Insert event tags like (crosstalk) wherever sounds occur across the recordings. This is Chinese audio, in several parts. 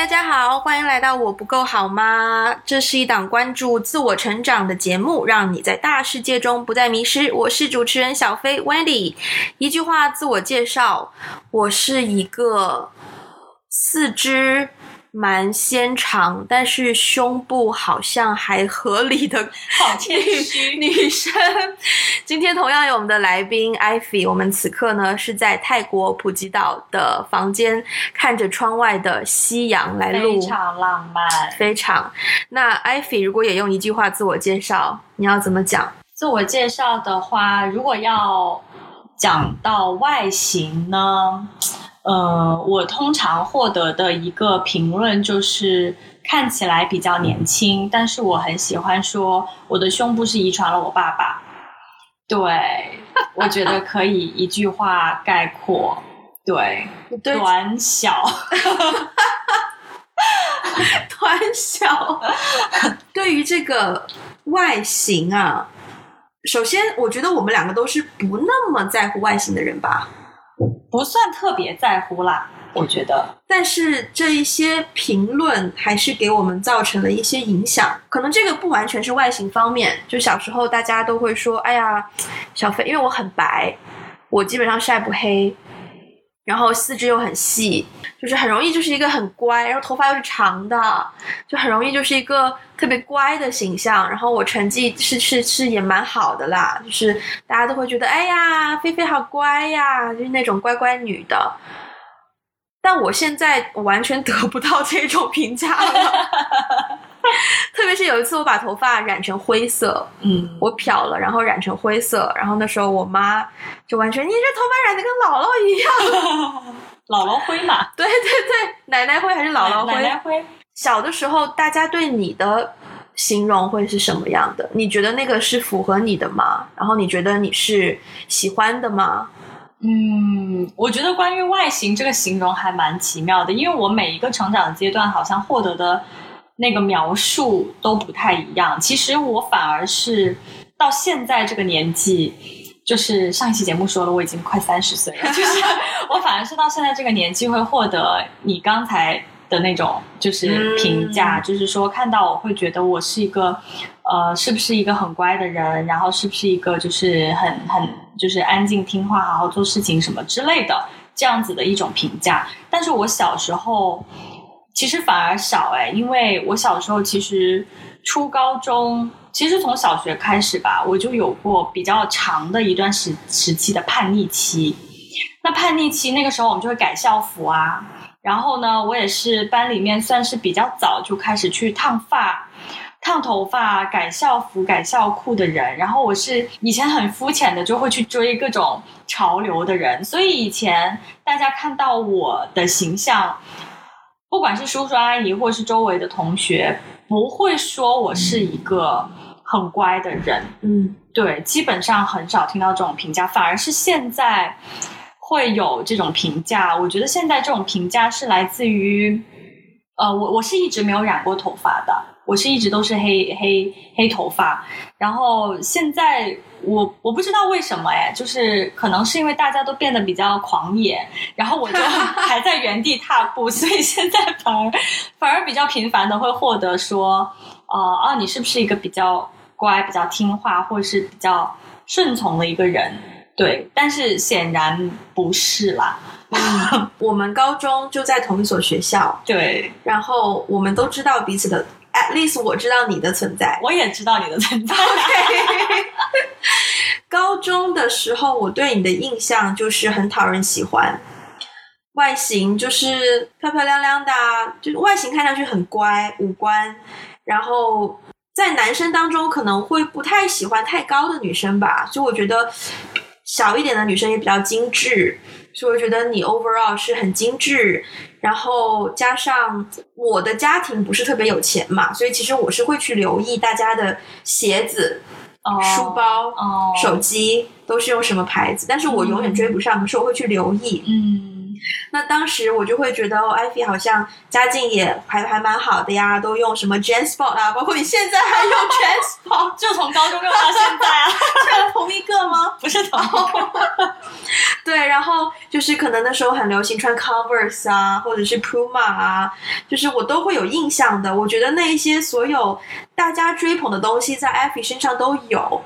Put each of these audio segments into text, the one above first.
大家好，欢迎来到我不够好吗？这是一档关注自我成长的节目，让你在大世界中不再迷失。我是主持人小飞 Wendy。一句话自我介绍：我是一个四肢。蛮纤长，但是胸部好像还合理的 (laughs) 好谦虚女生。今天同样有我们的来宾 Ivy，我们此刻呢是在泰国普吉岛的房间，看着窗外的夕阳来录，非常浪漫，非常。那 Ivy 如果也用一句话自我介绍，你要怎么讲？自我介绍的话，如果要讲到外形呢？呃，我通常获得的一个评论就是看起来比较年轻，但是我很喜欢说我的胸部是遗传了我爸爸。对，我觉得可以一句话概括，对，短小，(laughs) 短小。对于这个外形啊，首先我觉得我们两个都是不那么在乎外形的人吧。不算特别在乎啦，我觉得。但是这一些评论还是给我们造成了一些影响。可能这个不完全是外形方面，就小时候大家都会说：“哎呀，小飞，因为我很白，我基本上晒不黑。”然后四肢又很细，就是很容易就是一个很乖，然后头发又是长的，就很容易就是一个特别乖的形象。然后我成绩是是是也蛮好的啦，就是大家都会觉得，哎呀，菲菲好乖呀，就是那种乖乖女的。但我现在完全得不到这种评价了。特别是有一次，我把头发染成灰色，嗯，我漂了，然后染成灰色，然后那时候我妈就完全，你这头发染的跟姥姥一样，(laughs) 姥姥灰嘛，对对对，奶奶灰还是姥姥灰？奶奶灰。小的时候，大家对你的形容会是什么样的？你觉得那个是符合你的吗？然后你觉得你是喜欢的吗？嗯，我觉得关于外形这个形容还蛮奇妙的，因为我每一个成长阶段好像获得的。那个描述都不太一样。其实我反而是到现在这个年纪，就是上一期节目说了，我已经快三十岁了。就是我反而是到现在这个年纪会获得你刚才的那种就是评价，就是说看到我会觉得我是一个呃，是不是一个很乖的人，然后是不是一个就是很很就是安静听话、好好做事情什么之类的这样子的一种评价。但是我小时候。其实反而少哎，因为我小时候其实初高中，其实从小学开始吧，我就有过比较长的一段时时期的叛逆期。那叛逆期那个时候，我们就会改校服啊。然后呢，我也是班里面算是比较早就开始去烫发、烫头发、改校服、改校裤的人。然后我是以前很肤浅的，就会去追各种潮流的人。所以以前大家看到我的形象。不管是叔叔阿姨，或是周围的同学，不会说我是一个很乖的人。嗯，对，基本上很少听到这种评价，反而是现在会有这种评价。我觉得现在这种评价是来自于，呃，我我是一直没有染过头发的，我是一直都是黑黑黑头发，然后现在。我我不知道为什么哎，就是可能是因为大家都变得比较狂野，然后我就 (laughs) 还在原地踏步，所以现在反而反而比较频繁的会获得说，呃哦，你是不是一个比较乖、比较听话，或者是比较顺从的一个人？对，但是显然不是啦。我们高中就在同一所学校，对，然后我们都知道彼此的。At least 我知道你的存在，我也知道你的存在。(laughs) 高中的时候，我对你的印象就是很讨人喜欢，外形就是漂漂亮亮的，就是外形看上去很乖，五官。然后在男生当中，可能会不太喜欢太高的女生吧，所以我觉得小一点的女生也比较精致。所以我觉得你 overall 是很精致，然后加上我的家庭不是特别有钱嘛，所以其实我是会去留意大家的鞋子、书包、手机都是用什么牌子，但是我永远追不上，可是我会去留意。嗯，那当时我就会觉得哦，艾菲好像家境也还还蛮好的呀，都用什么 JanSport 啊，包括你现在还用 JanSport，(laughs) 就从高中用到现在啊，(laughs) 是同一个吗？(laughs) 不是同一个。对，然后就是可能那时候很流行穿 Converse 啊，或者是 Puma 啊，就是我都会有印象的。我觉得那一些所有大家追捧的东西，在艾菲身上都有。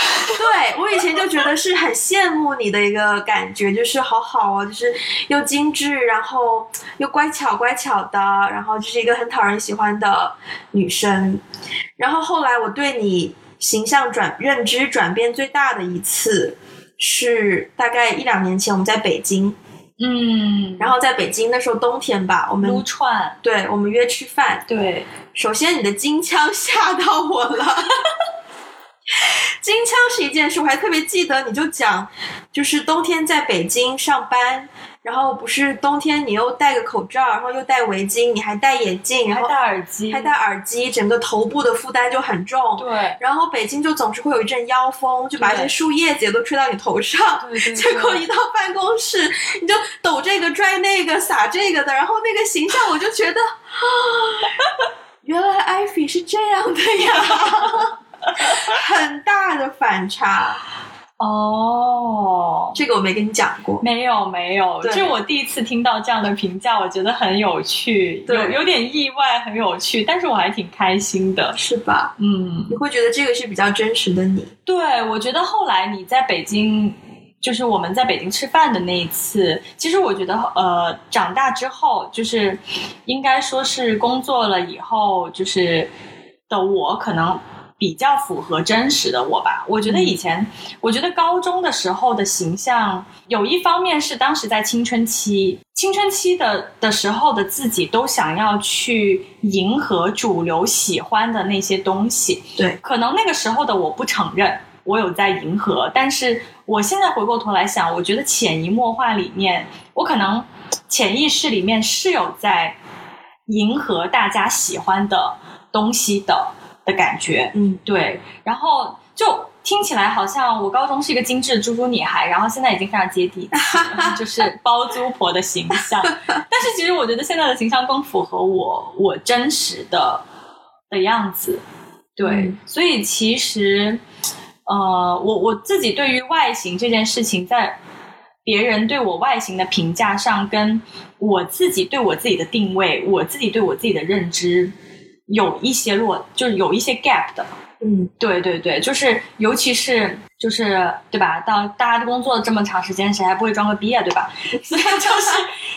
(laughs) 对我以前就觉得是很羡慕你的一个感觉，就是好好哦，就是又精致，然后又乖巧乖巧的，然后就是一个很讨人喜欢的女生。然后后来我对你形象转认知转变最大的一次，是大概一两年前我们在北京，嗯，然后在北京那时候冬天吧，我们撸串，对我们约吃饭，对，首先你的金枪吓到我了。(laughs) (laughs) 金枪是一件事，我还特别记得，你就讲，就是冬天在北京上班，然后不是冬天你又戴个口罩，然后又戴围巾，你还戴眼镜，然后戴耳机，还戴耳机，整个头部的负担就很重。对，然后北京就总是会有一阵妖风，就把一些树叶子都吹到你头上。对对。结果一到办公室，你就抖这个拽那个撒这个的，然后那个形象我就觉得，原来艾菲是这样的呀。(laughs) (laughs) 很大的反差。哦，这个我没跟你讲过，没有没有，就我第一次听到这样的评价，我觉得很有趣，有有点意外，很有趣，但是我还挺开心的，是吧？嗯，你会觉得这个是比较真实的你？对，我觉得后来你在北京，就是我们在北京吃饭的那一次，其实我觉得呃，长大之后，就是应该说是工作了以后，就是的我可能。比较符合真实的我吧，我觉得以前，我觉得高中的时候的形象，有一方面是当时在青春期，青春期的的时候的自己都想要去迎合主流喜欢的那些东西。对，可能那个时候的我不承认我有在迎合，但是我现在回过头来想，我觉得潜移默化里面，我可能潜意识里面是有在迎合大家喜欢的东西的。的感觉，嗯，对，然后就听起来好像我高中是一个精致猪猪女孩，然后现在已经非常接地气，就是包租婆的形象。(laughs) 但是其实我觉得现在的形象更符合我我真实的的样子，对，所以其实，呃，我我自己对于外形这件事情，在别人对我外形的评价上，跟我自己对我自己的定位，我自己对我自己的认知。有一些落，就是有一些 gap 的，嗯，对对对，就是尤其是就是对吧？到大家工作这么长时间，谁还不会装个逼啊，对吧？(laughs) 所以就是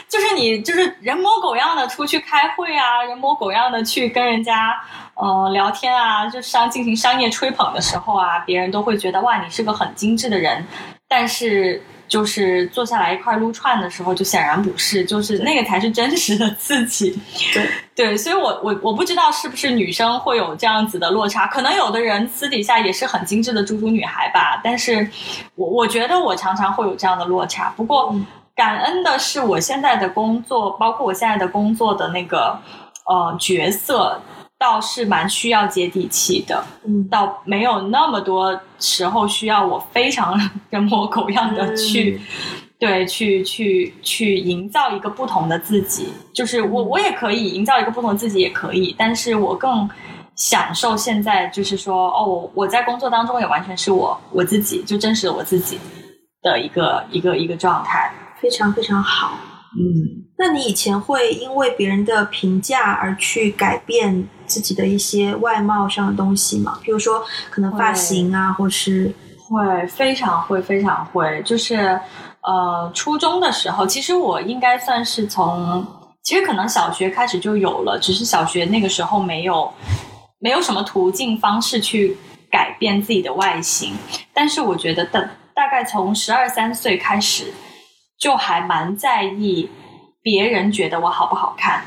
就是你就是人模狗样的出去开会啊，人模狗样的去跟人家呃聊天啊，就商进行商业吹捧的时候啊，别人都会觉得哇，你是个很精致的人，但是。就是坐下来一块撸串的时候，就显然不是，就是那个才是真实的自己。对 (laughs) 对，所以我我我不知道是不是女生会有这样子的落差，可能有的人私底下也是很精致的猪猪女孩吧。但是，我我觉得我常常会有这样的落差。不过，感恩的是我现在的工作，包括我现在的工作的那个呃角色。倒是蛮需要接地气的，嗯，倒没有那么多时候需要我非常人模狗样的去，对，去去去营造一个不同的自己。就是我我也可以营造一个不同的自己，也可以，但是我更享受现在，就是说，哦，我在工作当中也完全是我我自己，就真实的我自己的一个一个一个状态，非常非常好，嗯。那你以前会因为别人的评价而去改变自己的一些外貌上的东西吗？比如说可能发型啊，或是会非常会非常会，就是呃，初中的时候，其实我应该算是从，其实可能小学开始就有了，只是小学那个时候没有没有什么途径方式去改变自己的外形，但是我觉得大大概从十二三岁开始，就还蛮在意。别人觉得我好不好看？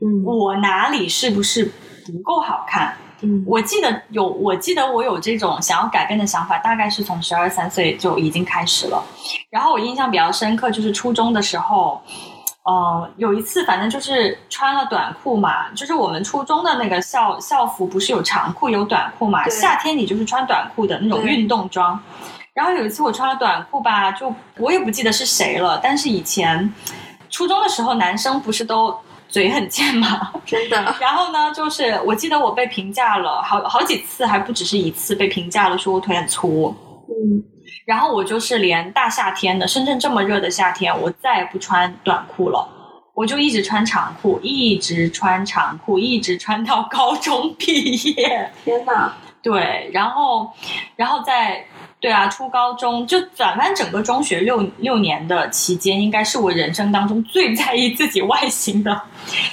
嗯，我哪里是不是不够好看？嗯，我记得有，我记得我有这种想要改变的想法，大概是从十二三岁就已经开始了。然后我印象比较深刻，就是初中的时候，呃，有一次反正就是穿了短裤嘛，就是我们初中的那个校校服不是有长裤有短裤嘛，夏天你就是穿短裤的那种运动装。然后有一次我穿了短裤吧，就我也不记得是谁了，但是以前初中的时候，男生不是都嘴很贱吗，真的。(laughs) 然后呢，就是我记得我被评价了好好几次，还不只是一次被评价了，说我腿很粗。嗯，然后我就是连大夏天的深圳这么热的夏天，我再也不穿短裤了，我就一直穿长裤，一直穿长裤，一直穿到高中毕业。天哪！对，然后，然后在对啊，初高中就反正整个中学六六年的期间，应该是我人生当中最在意自己外形的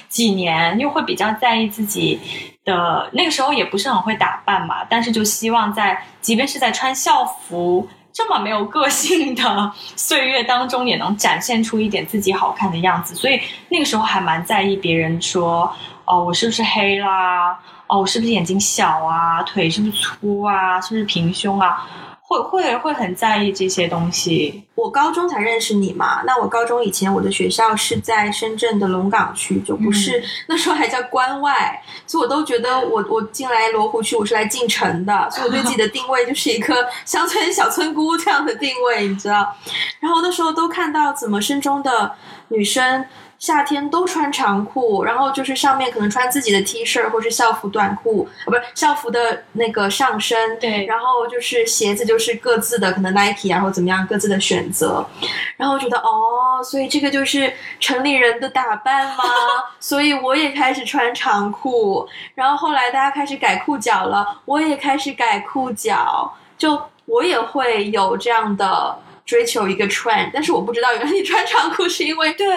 几年，又会比较在意自己的那个时候也不是很会打扮嘛，但是就希望在即便是在穿校服这么没有个性的岁月当中，也能展现出一点自己好看的样子，所以那个时候还蛮在意别人说哦，我是不是黑啦。哦，我是不是眼睛小啊？腿是不是粗啊？是不是平胸啊？会会会很在意这些东西。我高中才认识你嘛，那我高中以前我的学校是在深圳的龙岗区，就不是 (laughs) 那时候还叫关外，所以我都觉得我我进来罗湖区我是来进城的，所以我对自己的定位就是一个乡村小村姑这样的定位，你知道？然后那时候都看到怎么深中的女生。夏天都穿长裤，然后就是上面可能穿自己的 T 恤或是校服短裤，啊，不是校服的那个上身。对，然后就是鞋子就是各自的可能 Nike 啊或怎么样各自的选择，然后觉得哦，所以这个就是城里人的打扮吗？(laughs) 所以我也开始穿长裤，然后后来大家开始改裤脚了，我也开始改裤脚，就我也会有这样的。追求一个 trend，但是我不知道原来你穿长裤是因为对，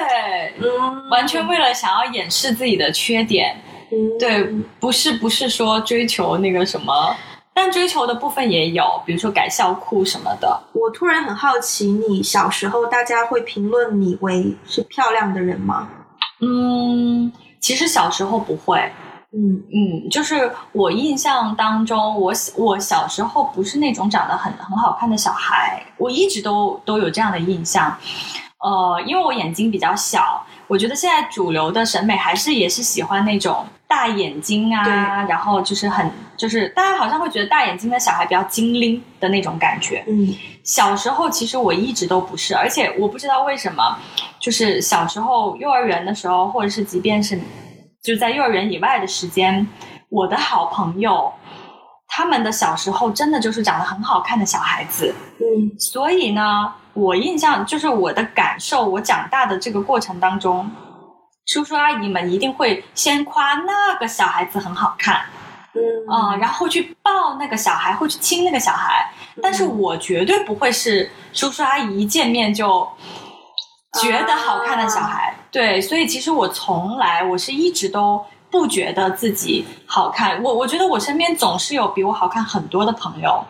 嗯，完全为了想要掩饰自己的缺点，嗯，对，不是不是说追求那个什么，但追求的部分也有，比如说改校裤什么的。我突然很好奇，你小时候大家会评论你为是漂亮的人吗？嗯，其实小时候不会。嗯嗯，就是我印象当中，我我小时候不是那种长得很很好看的小孩，我一直都都有这样的印象。呃，因为我眼睛比较小，我觉得现在主流的审美还是也是喜欢那种大眼睛啊，然后就是很就是大家好像会觉得大眼睛的小孩比较精灵的那种感觉。嗯，小时候其实我一直都不是，而且我不知道为什么，就是小时候幼儿园的时候，或者是即便是。就在幼儿园以外的时间，我的好朋友，他们的小时候真的就是长得很好看的小孩子。嗯，所以呢，我印象就是我的感受，我长大的这个过程当中，叔叔阿姨们一定会先夸那个小孩子很好看，嗯然后去抱那个小孩，会去亲那个小孩。但是我绝对不会是叔叔阿姨一见面就。觉得好看的小孩，对，所以其实我从来我是一直都不觉得自己好看。我我觉得我身边总是有比我好看很多的朋友，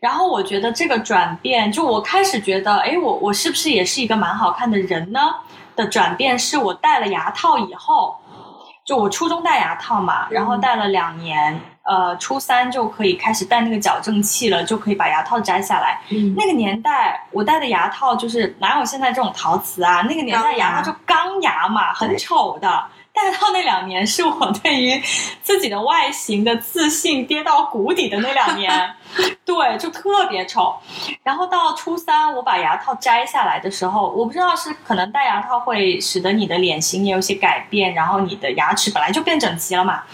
然后我觉得这个转变，就我开始觉得，哎，我我是不是也是一个蛮好看的人呢？的转变是我戴了牙套以后，就我初中戴牙套嘛，然后戴了两年。呃，初三就可以开始戴那个矫正器了，就可以把牙套摘下来。嗯，那个年代我戴的牙套就是哪有现在这种陶瓷啊？那个年代牙套就钢牙嘛，很丑的。戴套那两年是我对于自己的外形的自信跌到谷底的那两年，(laughs) 对，就特别丑。然后到初三我把牙套摘下来的时候，我不知道是可能戴牙套会使得你的脸型也有些改变，然后你的牙齿本来就变整齐了嘛。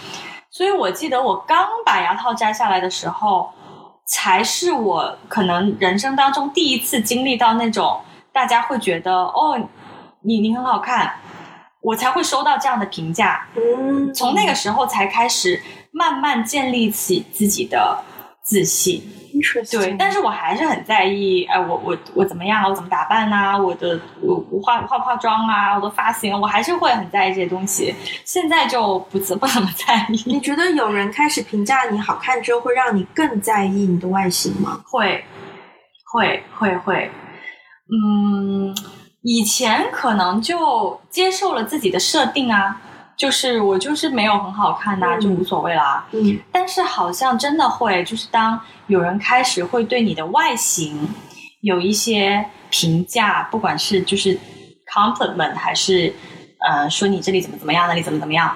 所以，我记得我刚把牙套摘下来的时候，才是我可能人生当中第一次经历到那种大家会觉得哦，你你很好看，我才会收到这样的评价。嗯，从那个时候才开始慢慢建立起自己的自信。对，但是我还是很在意，哎，我我我怎么样啊？我怎么打扮啊？我的我我化化不化妆啊？我的发型，我还是会很在意这些东西。现在就不怎不怎么在意。你觉得有人开始评价你好看之后，会让你更在意你的外形吗？会，会，会，会。嗯，以前可能就接受了自己的设定啊。就是我就是没有很好看呐，就无所谓啦。嗯，但是好像真的会，就是当有人开始会对你的外形有一些评价，不管是就是 compliment 还是呃说你这里怎么怎么样，那里怎么怎么样，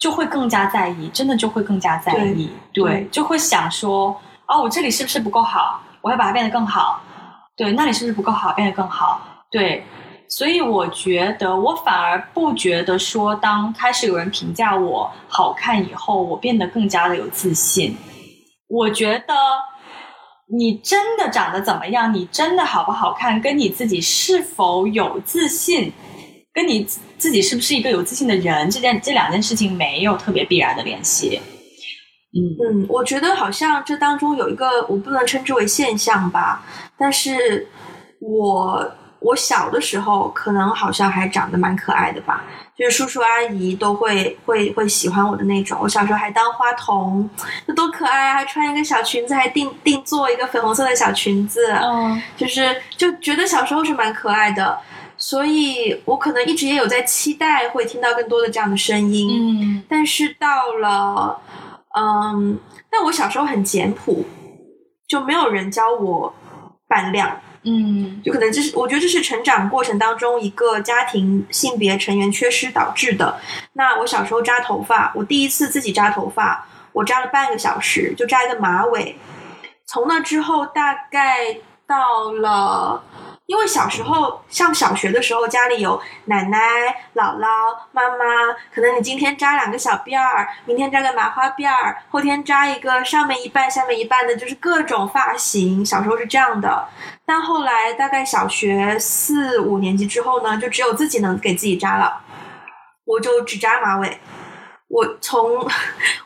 就会更加在意，真的就会更加在意。对，就会想说哦，我这里是不是不够好？我要把它变得更好。对，那里是不是不够好，变得更好？对，所以我觉得我反而不觉得说，当开始有人评价我好看以后，我变得更加的有自信。我觉得你真的长得怎么样，你真的好不好看，跟你自己是否有自信，跟你自己是不是一个有自信的人，这件这两件事情没有特别必然的联系。嗯嗯，我觉得好像这当中有一个我不能称之为现象吧，但是我我小的时候可能好像还长得蛮可爱的吧，就是叔叔阿姨都会会会喜欢我的那种。我小时候还当花童，那多可爱啊！还穿一个小裙子，还定定做一个粉红色的小裙子，嗯，就是就觉得小时候是蛮可爱的，所以我可能一直也有在期待会听到更多的这样的声音，嗯但是到了。嗯，但我小时候很简朴，就没有人教我扮靓，嗯就可能这是我觉得这是成长过程当中一个家庭性别成员缺失导致的。那我小时候扎头发，我第一次自己扎头发，我扎了半个小时，就扎一个马尾。从那之后，大概到了。因为小时候上小学的时候，家里有奶奶、姥姥、妈妈，可能你今天扎两个小辫儿，明天扎个麻花辫儿，后天扎一个上面一半、下面一半的，就是各种发型。小时候是这样的，但后来大概小学四五年级之后呢，就只有自己能给自己扎了，我就只扎马尾。我从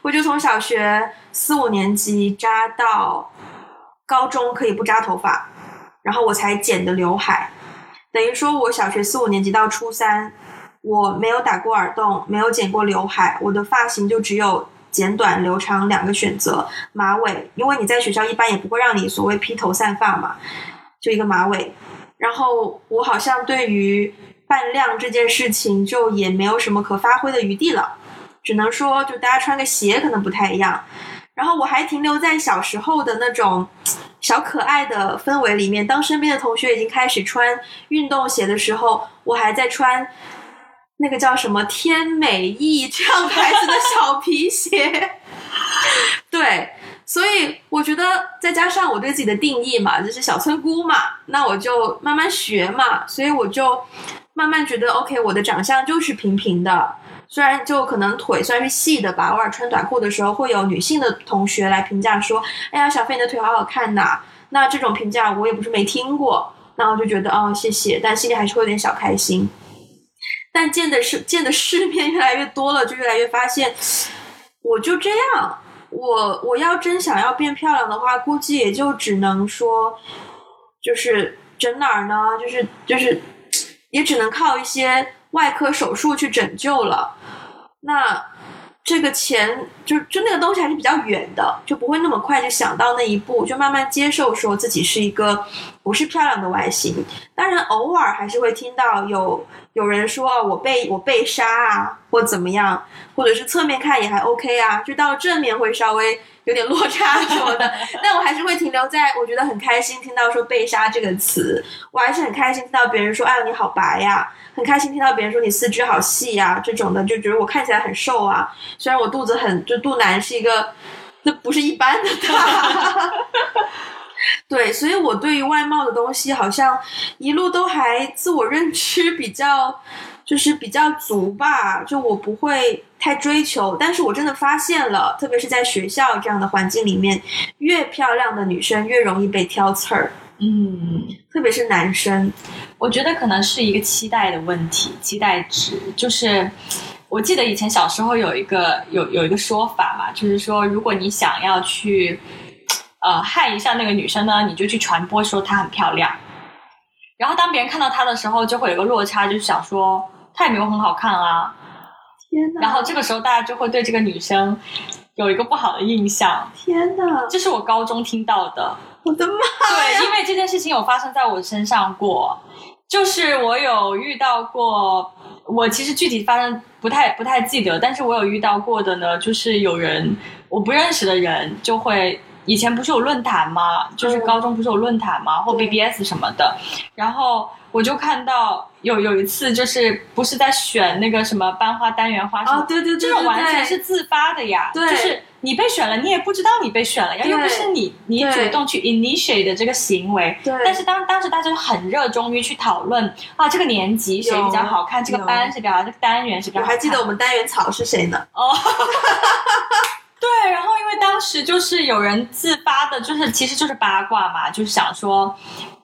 我就从小学四五年级扎到高中，可以不扎头发。然后我才剪的刘海，等于说我小学四五年级到初三，我没有打过耳洞，没有剪过刘海，我的发型就只有剪短、留长两个选择。马尾，因为你在学校一般也不会让你所谓披头散发嘛，就一个马尾。然后我好像对于扮靓这件事情就也没有什么可发挥的余地了，只能说就大家穿个鞋可能不太一样。然后我还停留在小时候的那种。小可爱的氛围里面，当身边的同学已经开始穿运动鞋的时候，我还在穿那个叫什么天美意这样牌子的小皮鞋。(laughs) 对，所以我觉得再加上我对自己的定义嘛，就是小村姑嘛，那我就慢慢学嘛，所以我就慢慢觉得 OK，我的长相就是平平的。虽然就可能腿算是细的吧，偶尔穿短裤的时候会有女性的同学来评价说：“哎呀，小飞你的腿好好看呐。”那这种评价我也不是没听过，那我就觉得哦谢谢，但心里还是会有点小开心。但见的是见的世面越来越多了，就越来越发现，我就这样，我我要真想要变漂亮的话，估计也就只能说，就是整哪儿呢？就是就是，也只能靠一些。外科手术去拯救了，那这个钱就就那个东西还是比较远的，就不会那么快就想到那一步，就慢慢接受说自己是一个不是漂亮的外形。当然，偶尔还是会听到有有人说我被我被杀啊，或怎么样，或者是侧面看也还 OK 啊，就到正面会稍微。有点落差什么的，(laughs) 但我还是会停留在我觉得很开心听到说“被杀”这个词，我还是很开心听到别人说“哎呦你好白呀”，很开心听到别人说你四肢好细呀这种的，就觉得我看起来很瘦啊。虽然我肚子很，就肚腩是一个，那不是一般的大。对，所以我对于外貌的东西好像一路都还自我认知比较。就是比较足吧，就我不会太追求，但是我真的发现了，特别是在学校这样的环境里面，越漂亮的女生越容易被挑刺儿，嗯，特别是男生，我觉得可能是一个期待的问题，期待值。就是我记得以前小时候有一个有有一个说法嘛，就是说如果你想要去呃害一下那个女生呢，你就去传播说她很漂亮，然后当别人看到她的时候，就会有一个落差，就是想说。她也没有很好看啊，天哪！然后这个时候大家就会对这个女生有一个不好的印象。天哪！这是我高中听到的。我的妈！对，因为这件事情有发生在我身上过，就是我有遇到过。我其实具体发生不太不太记得，但是我有遇到过的呢，就是有人我不认识的人就会。以前不是有论坛吗？就是高中不是有论坛吗？或 BBS 什么的，然后。我就看到有有一次，就是不是在选那个什么班花单元花什么，哦，对对对这种完全是自发的呀，对就是你被选了，你也不知道你被选了呀，又不是你你主动去 initiate 的这个行为。对但是当当时大家就很热衷于去讨论啊，这个年级谁比较好看，这个班谁比较好，这个单元谁比较好看。我还记得我们单元草是谁呢？哦，(laughs) 对，然后因为当时就是有人自发的，就是其实就是八卦嘛，就是想说，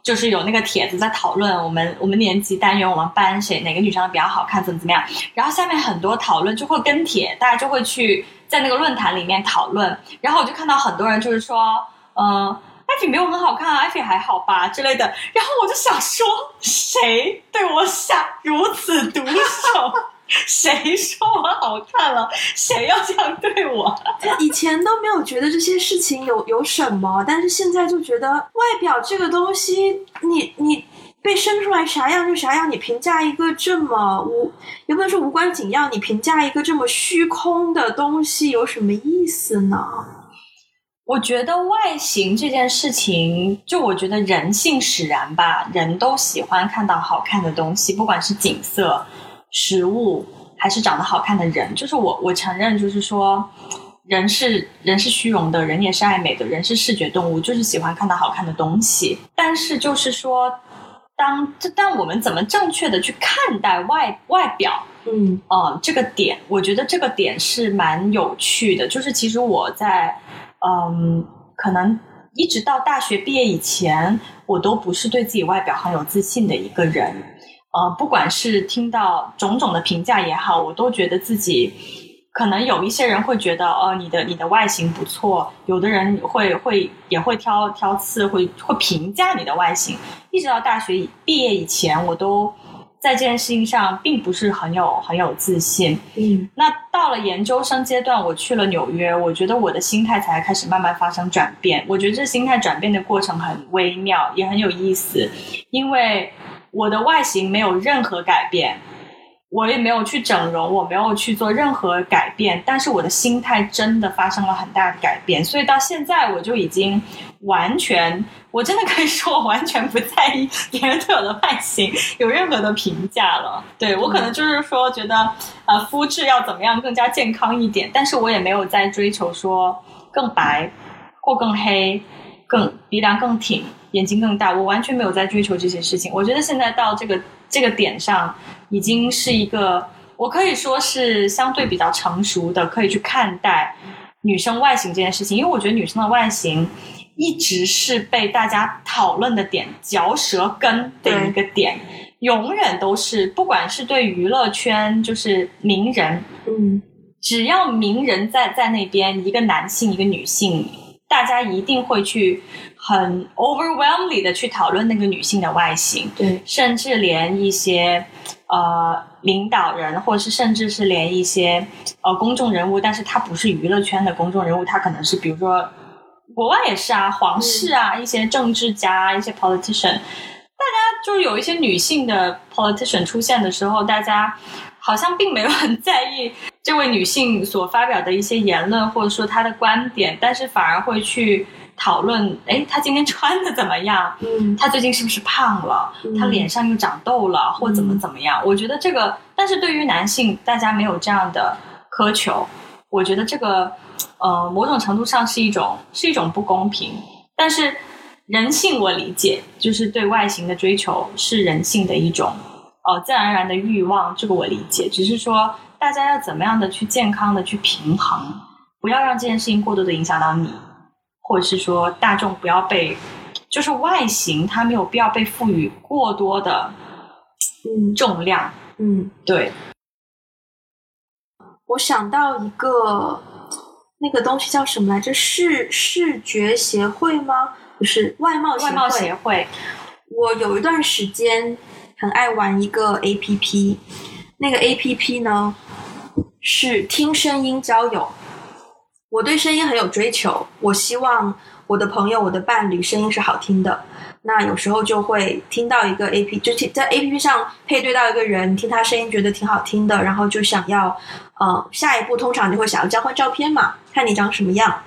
就是有那个帖子在讨论我们我们年级单元我们班谁哪个女生比较好看，怎么怎么样，然后下面很多讨论就会跟帖，大家就会去在那个论坛里面讨论，然后我就看到很多人就是说，嗯、艾菲没有很好看啊，艾菲还好吧之类的。然后我就想说，谁对我下如此毒手？(laughs) 谁说我好看了？谁要这样对我？(laughs) 以前都没有觉得这些事情有有什么，但是现在就觉得外表这个东西，你你被生出来啥样就啥样，你评价一个这么无，也不能说无关紧要，你评价一个这么虚空的东西有什么意思呢？我觉得外形这件事情，就我觉得人性使然吧，人都喜欢看到好看的东西，不管是景色、食物，还是长得好看的人。就是我，我承认，就是说，人是人是虚荣的，人也是爱美的，人是视觉动物，就是喜欢看到好看的东西。但是就是说，当这但我们怎么正确的去看待外外表？嗯嗯，这个点，我觉得这个点是蛮有趣的。就是其实我在，嗯，可能一直到大学毕业以前，我都不是对自己外表很有自信的一个人。呃，不管是听到种种的评价也好，我都觉得自己可能有一些人会觉得，哦，你的你的外形不错，有的人会会也会挑挑刺，会会评价你的外形。一直到大学毕业以前，我都在这件事情上并不是很有很有自信。嗯那到了研究生阶段，我去了纽约，我觉得我的心态才开始慢慢发生转变。我觉得这心态转变的过程很微妙，也很有意思，因为我的外形没有任何改变，我也没有去整容，我没有去做任何改变，但是我的心态真的发生了很大的改变。所以到现在，我就已经完全，我真的可以说，我完全不在意别人对我的外形有任何的评价了。(laughs) 对我可能就是说，觉得呃肤质要怎么样更加健康一点，但是我也没有在追求说更白或更黑、更鼻梁更挺、眼睛更大，我完全没有在追求这些事情。我觉得现在到这个这个点上，已经是一个我可以说是相对比较成熟的，可以去看待女生外形这件事情，因为我觉得女生的外形。一直是被大家讨论的点，嚼舌根的一个点，永远都是，不管是对娱乐圈，就是名人，嗯只要名人在在那边，一个男性一个女性，大家一定会去很 overwhelmingly 的去讨论那个女性的外形，对，甚至连一些呃领导人，或者是甚至是连一些呃公众人物，但是他不是娱乐圈的公众人物，他可能是比如说国外也是啊，皇室啊，一些政治家啊，一些 politician，大家就是有一些女性的 politician 出现的时候，大家好像并没有很在意这位女性所发表的一些言论，或者说她的观点，但是反而会去讨论，哎，他今天 (laughs) 穿的怎么样？嗯他最近是不是胖了？嗯她脸上又长痘了，或怎么怎么样？我觉得这个，但是对于男性，大家没有这样的苛求，我觉得这个，呃，某种程度上是一种是一种不公平。但是人性我理解，就是对外形的追求是人性的一种，呃，自然而然的欲望，这个我理解。只是说大家要怎么样的去健康的去平衡，不要让这件事情过多的影响到你，或者是说大众不要被。就是外形，它没有必要被赋予过多的嗯重量。嗯，对，我想到一个那个东西叫什么来着？视视觉协会吗？不是外貌协会。外貌协会，我有一段时间很爱玩一个 A P P，那个 A P P 呢是听声音交友。我对声音很有追求，我希望我的朋友、我的伴侣声音是好听的。那有时候就会听到一个 A P，就在 A P P 上配对到一个人，听他声音觉得挺好听的，然后就想要，呃，下一步通常就会想要交换照片嘛，看你长什么样。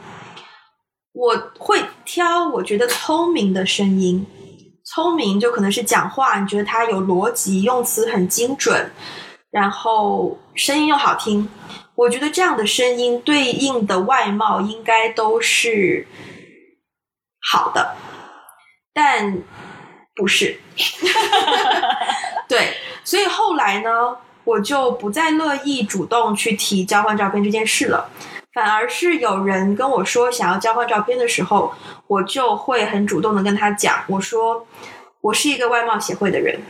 我会挑我觉得聪明的声音，聪明，就可能是讲话，你觉得他有逻辑，用词很精准，然后声音又好听。我觉得这样的声音对应的外貌应该都是好的，但不是。(laughs) 对，所以后来呢，我就不再乐意主动去提交换照片这件事了。反而是有人跟我说想要交换照片的时候，我就会很主动的跟他讲，我说我是一个外貌协会的人，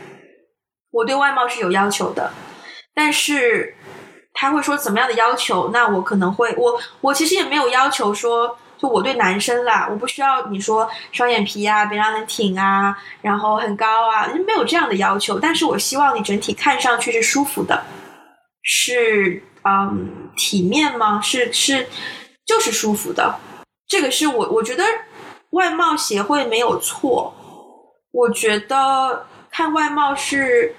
我对外貌是有要求的。但是他会说怎么样的要求？那我可能会，我我其实也没有要求说，就我对男生啦，我不需要你说双眼皮啊，鼻梁很挺啊，然后很高啊，没有这样的要求。但是我希望你整体看上去是舒服的，是。嗯，体面吗？是是，就是舒服的。这个是我我觉得外貌协会没有错。我觉得看外貌是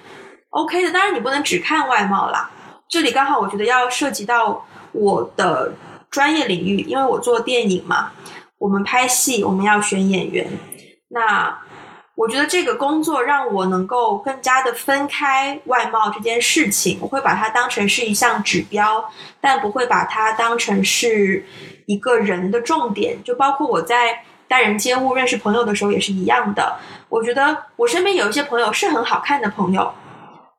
OK 的，当然你不能只看外貌啦。这里刚好我觉得要涉及到我的专业领域，因为我做电影嘛，我们拍戏我们要选演员，那。我觉得这个工作让我能够更加的分开外貌这件事情，我会把它当成是一项指标，但不会把它当成是一个人的重点。就包括我在待人接物、认识朋友的时候也是一样的。我觉得我身边有一些朋友是很好看的朋友，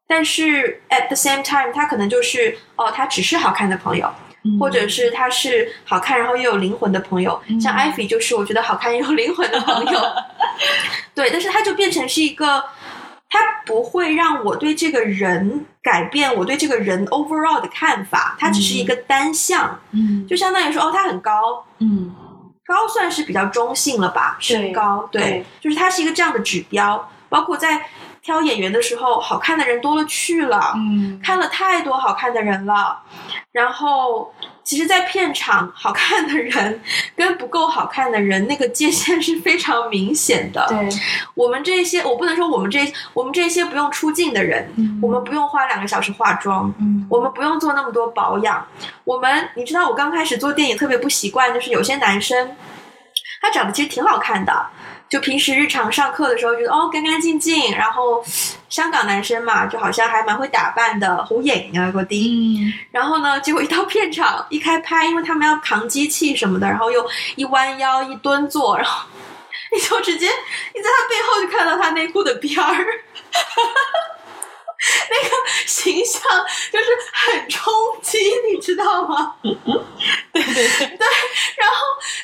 但是 at the same time，他可能就是哦，他只是好看的朋友。或者是他是好看然后又有灵魂的朋友，像艾菲就是我觉得好看又有灵魂的朋友，(laughs) 对，但是他就变成是一个，他不会让我对这个人改变我对这个人 overall 的看法，他只是一个单向，嗯，就相当于说哦，他很高，嗯，高算是比较中性了吧，身高，对，就是他是一个这样的指标，包括在。挑演员的时候，好看的人多了去了，嗯，看了太多好看的人了。然后，其实，在片场，好看的人跟不够好看的人，那个界限是非常明显的。对，我们这些，我不能说我们这我们这些不用出镜的人，我们不用花两个小时化妆，嗯，我们不用做那么多保养。我们，你知道，我刚开始做电影特别不习惯，就是有些男生，他长得其实挺好看的。就平时日常上课的时候，觉得哦干干净净，然后香港男生嘛，就好像还蛮会打扮的，红眼啊个的。嗯。然后呢，结果一到片场一开拍，因为他们要扛机器什么的，然后又一弯腰一蹲坐，然后你就直接你在他背后就看到他内裤的边儿。(laughs) 那个形象就是很冲击，你知道吗？(laughs) 对对对对，然后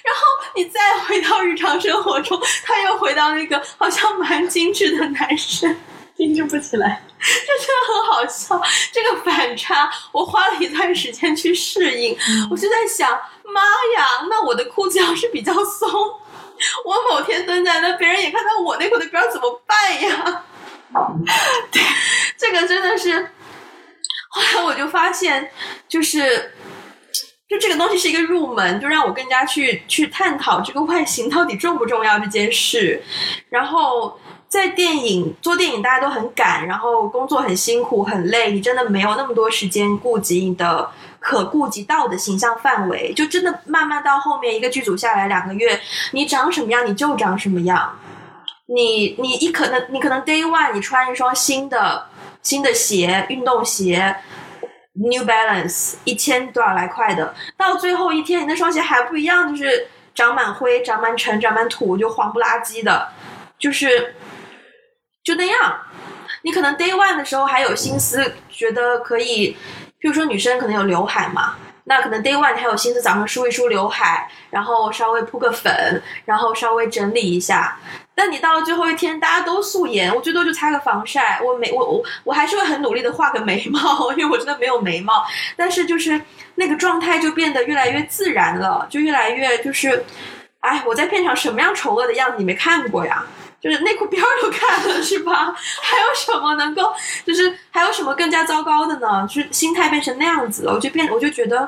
然后你再回到日常生活中，他又回到那个好像蛮精致的男生，精致不起来，这真的很好笑。这个反差，我花了一段时间去适应。我就在想，妈呀，那我的裤子要是比较松，我某天蹲在那，别人也看到我内裤的边怎么办呀？对，(laughs) 这个真的是，后来我就发现，就是，就这个东西是一个入门，就让我更加去去探讨这个外形到底重不重要这件事。然后在电影做电影，大家都很赶，然后工作很辛苦很累，你真的没有那么多时间顾及你的可顾及到的形象范围，就真的慢慢到后面一个剧组下来两个月，你长什么样你就长什么样。你你一可能你可能 day one 你穿一双新的新的鞋运动鞋 New Balance 一千多少来块的，到最后一天你那双鞋还不一样，就是长满灰、长满尘、长满土，就黄不拉几的，就是就那样。你可能 day one 的时候还有心思，觉得可以，比如说女生可能有刘海嘛。那可能 day one 你还有心思早上梳一梳刘海，然后稍微铺个粉，然后稍微整理一下。但你到了最后一天，大家都素颜，我最多就擦个防晒。我没我我我还是会很努力的画个眉毛，因为我真的没有眉毛。但是就是那个状态就变得越来越自然了，就越来越就是，哎，我在片场什么样丑恶的样子你没看过呀？就是内裤边儿都看了是吧？还有什么能够，就是还有什么更加糟糕的呢？就是心态变成那样子了，我就变，我就觉得，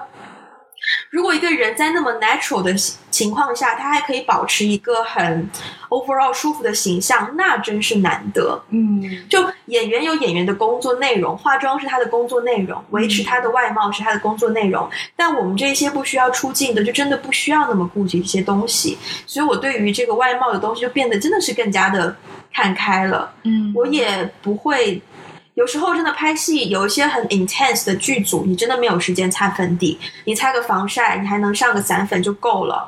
如果一个人在那么 natural 的情况下，他还可以保持一个很 overall 舒服的形象，那真是难得。嗯，就演员有演员的工作内容，化妆是他的工作内容，维持他的外貌是他的工作内容。但我们这些不需要出镜的，就真的不需要那么顾及这些东西。所以我对于这个外貌的东西，就变得真的是更加的看开了。嗯，我也不会。有时候真的拍戏有一些很 intense 的剧组，你真的没有时间擦粉底，你擦个防晒，你还能上个散粉就够了。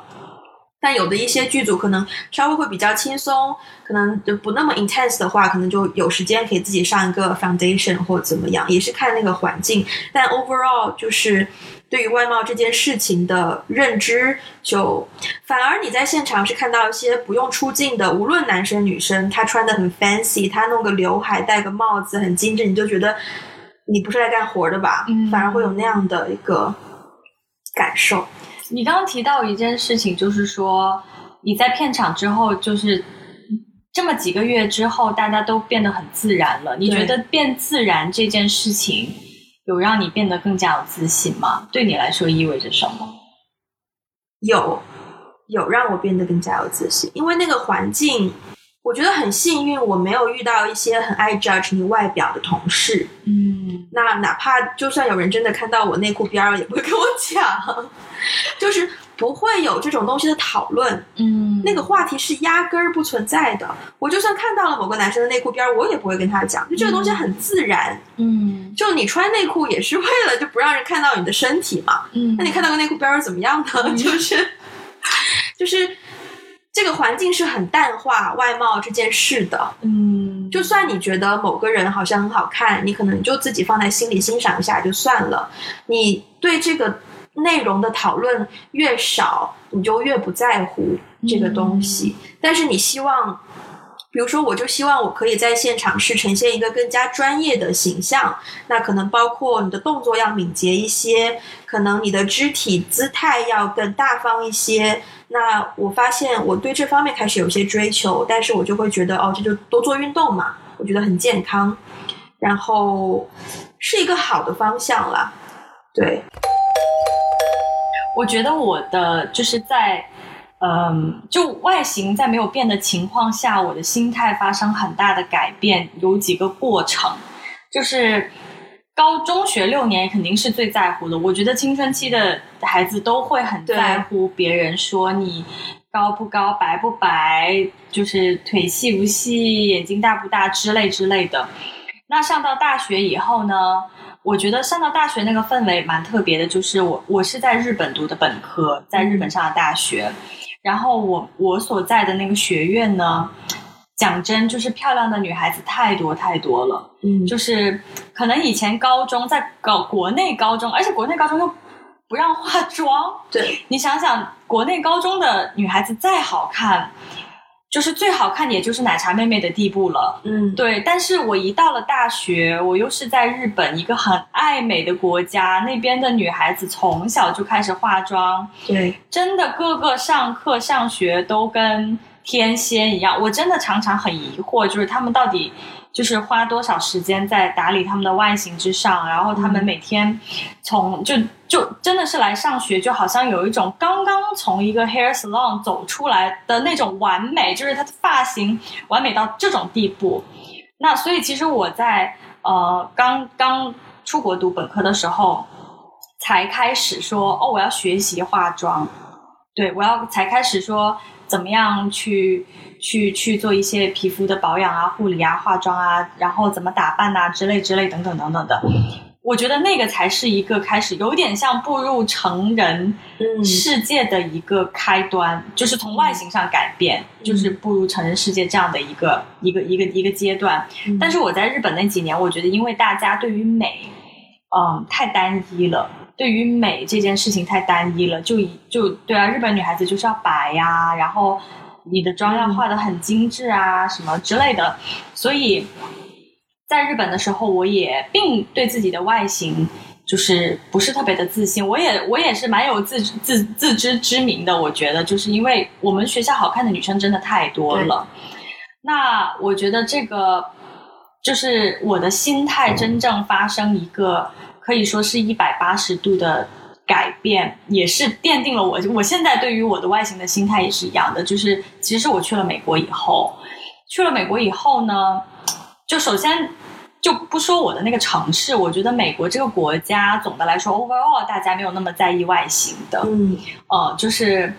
但有的一些剧组可能稍微会比较轻松，可能就不那么 intense 的话，可能就有时间可以自己上一个 foundation 或怎么样，也是看那个环境。但 overall 就是。对于外貌这件事情的认知，就反而你在现场是看到一些不用出镜的，无论男生女生，他穿的很 fancy，他弄个刘海戴个帽子很精致，你就觉得你不是来干活的吧？反而会有那样的一个感受。你刚刚提到一件事情，就是说你在片场之后，就是这么几个月之后，大家都变得很自然了。你觉得变自然这件事情？有让你变得更加有自信吗？对你来说意味着什么？有，有让我变得更加有自信，因为那个环境，我觉得很幸运，我没有遇到一些很爱 judge 你外表的同事。嗯，那哪怕就算有人真的看到我内裤边儿，也不会跟我讲，(laughs) 就是。不会有这种东西的讨论，嗯，那个话题是压根儿不存在的。我就算看到了某个男生的内裤边儿，我也不会跟他讲，就这个东西很自然，嗯，就你穿内裤也是为了就不让人看到你的身体嘛，嗯，那你看到个内裤边儿怎么样呢？(laughs) 就是，就是这个环境是很淡化外貌这件事的，嗯，就算你觉得某个人好像很好看，你可能就自己放在心里欣赏一下就算了，你对这个。内容的讨论越少，你就越不在乎这个东西。但是你希望，比如说，我就希望我可以在现场是呈现一个更加专业的形象。那可能包括你的动作要敏捷一些，可能你的肢体姿态要更大方一些。那我发现我对这方面开始有些追求，但是我就会觉得，哦，这就多做运动嘛，我觉得很健康，然后是一个好的方向了，对。我觉得我的就是在，嗯，就外形在没有变的情况下，我的心态发生很大的改变，有几个过程。就是高中学六年肯定是最在乎的，我觉得青春期的孩子都会很在乎别人说你高不高、白不白，就是腿细不细、眼睛大不大之类之类的。那上到大学以后呢？我觉得上到大学那个氛围蛮特别的，就是我我是在日本读的本科，在日本上的大学，然后我我所在的那个学院呢，讲真就是漂亮的女孩子太多太多了，嗯，就是可能以前高中在搞国内高中，而且国内高中又不让化妆，对你想想，国内高中的女孩子再好看。就是最好看的，也就是奶茶妹妹的地步了。嗯，对。但是我一到了大学，我又是在日本一个很爱美的国家，那边的女孩子从小就开始化妆。对，真的个个上课上学都跟天仙一样。我真的常常很疑惑，就是他们到底。就是花多少时间在打理他们的外形之上，然后他们每天从就就真的是来上学，就好像有一种刚刚从一个 hair salon 走出来的那种完美，就是他的发型完美到这种地步。那所以其实我在呃刚刚出国读本科的时候，才开始说哦，我要学习化妆，对我要才开始说怎么样去。去去做一些皮肤的保养啊、护理啊、化妆啊，然后怎么打扮呐之类之类等等等等的，我觉得那个才是一个开始，有点像步入成人世界的一个开端，就是从外形上改变，就是步入成人世界这样的一个一个一个一个阶段。但是我在日本那几年，我觉得因为大家对于美，嗯，太单一了，对于美这件事情太单一了，就就对啊，日本女孩子就是要白呀，然后。你的妆要画的很精致啊，什么之类的，所以在日本的时候，我也并对自己的外形就是不是特别的自信。我也我也是蛮有自自自知之明的。我觉得就是因为我们学校好看的女生真的太多了。那我觉得这个就是我的心态真正发生一个可以说是一百八十度的。改变，也是奠定了我我现在对于我的外形的心态也是一样的。就是其实我去了美国以后，去了美国以后呢，就首先。就不说我的那个城市，我觉得美国这个国家总的来说，overall 大家没有那么在意外形的。嗯，呃，就是，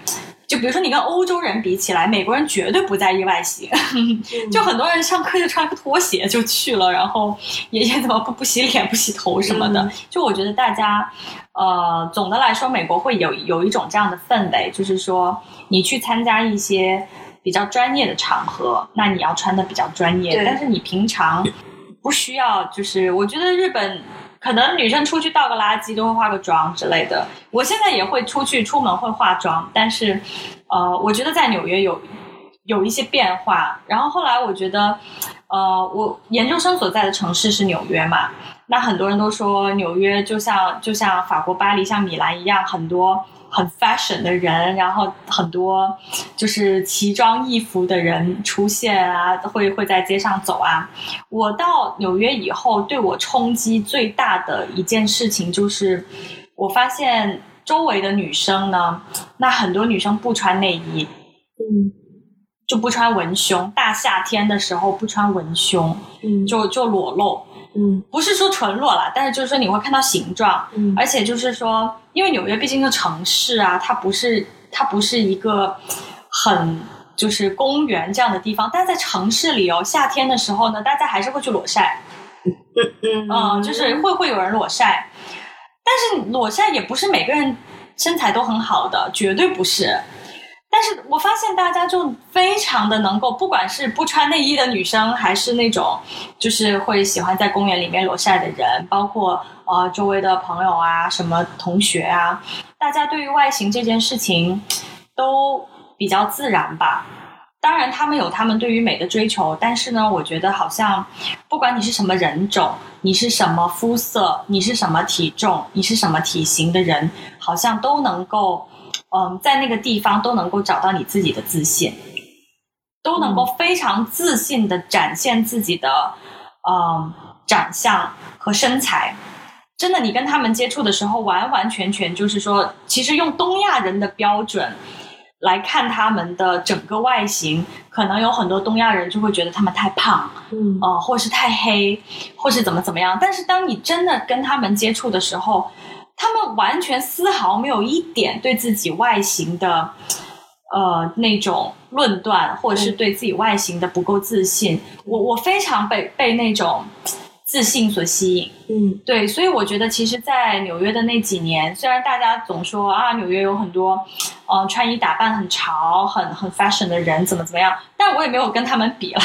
就比如说你跟欧洲人比起来，美国人绝对不在意外形，(laughs) 就很多人上课就穿个拖鞋就去了，然后爷爷怎么不不洗脸不洗头什么的。就我觉得大家，呃，总的来说，美国会有有一种这样的氛围，就是说你去参加一些比较专业的场合，那你要穿的比较专业，但是你平常。不需要，就是我觉得日本可能女生出去倒个垃圾都会化个妆之类的。我现在也会出去出门会化妆，但是，呃，我觉得在纽约有有一些变化。然后后来我觉得，呃，我研究生所在的城市是纽约嘛，那很多人都说纽约就像就像法国巴黎、像米兰一样，很多。很 fashion 的人，然后很多就是奇装异服的人出现啊，会会在街上走啊。我到纽约以后，对我冲击最大的一件事情就是，我发现周围的女生呢，那很多女生不穿内衣，嗯，就不穿文胸，大夏天的时候不穿文胸，嗯，就就裸露。嗯，不是说纯裸了，但是就是说你会看到形状，嗯，而且就是说，因为纽约毕竟是城市啊，它不是它不是一个很就是公园这样的地方，但在城市里哦，夏天的时候呢，大家还是会去裸晒，嗯。嗯，就是会会有人裸晒，但是裸晒也不是每个人身材都很好的，绝对不是。但是我发现大家就非常的能够，不管是不穿内衣的女生，还是那种就是会喜欢在公园里面裸晒的人，包括呃周围的朋友啊，什么同学啊，大家对于外形这件事情都比较自然吧。当然，他们有他们对于美的追求，但是呢，我觉得好像不管你是什么人种，你是什么肤色，你是什么体重，你是什么体型的人，好像都能够。嗯，在那个地方都能够找到你自己的自信，都能够非常自信的展现自己的嗯长相和身材。真的，你跟他们接触的时候，完完全全就是说，其实用东亚人的标准来看他们的整个外形，可能有很多东亚人就会觉得他们太胖，嗯，呃，或是太黑，或是怎么怎么样。但是当你真的跟他们接触的时候，他们完全丝毫没有一点对自己外形的，呃，那种论断，或者是对自己外形的不够自信。我我非常被被那种自信所吸引。嗯，对，所以我觉得，其实，在纽约的那几年，虽然大家总说啊，纽约有很多，嗯，穿衣打扮很潮、很很 fashion 的人，怎么怎么样，但我也没有跟他们比了。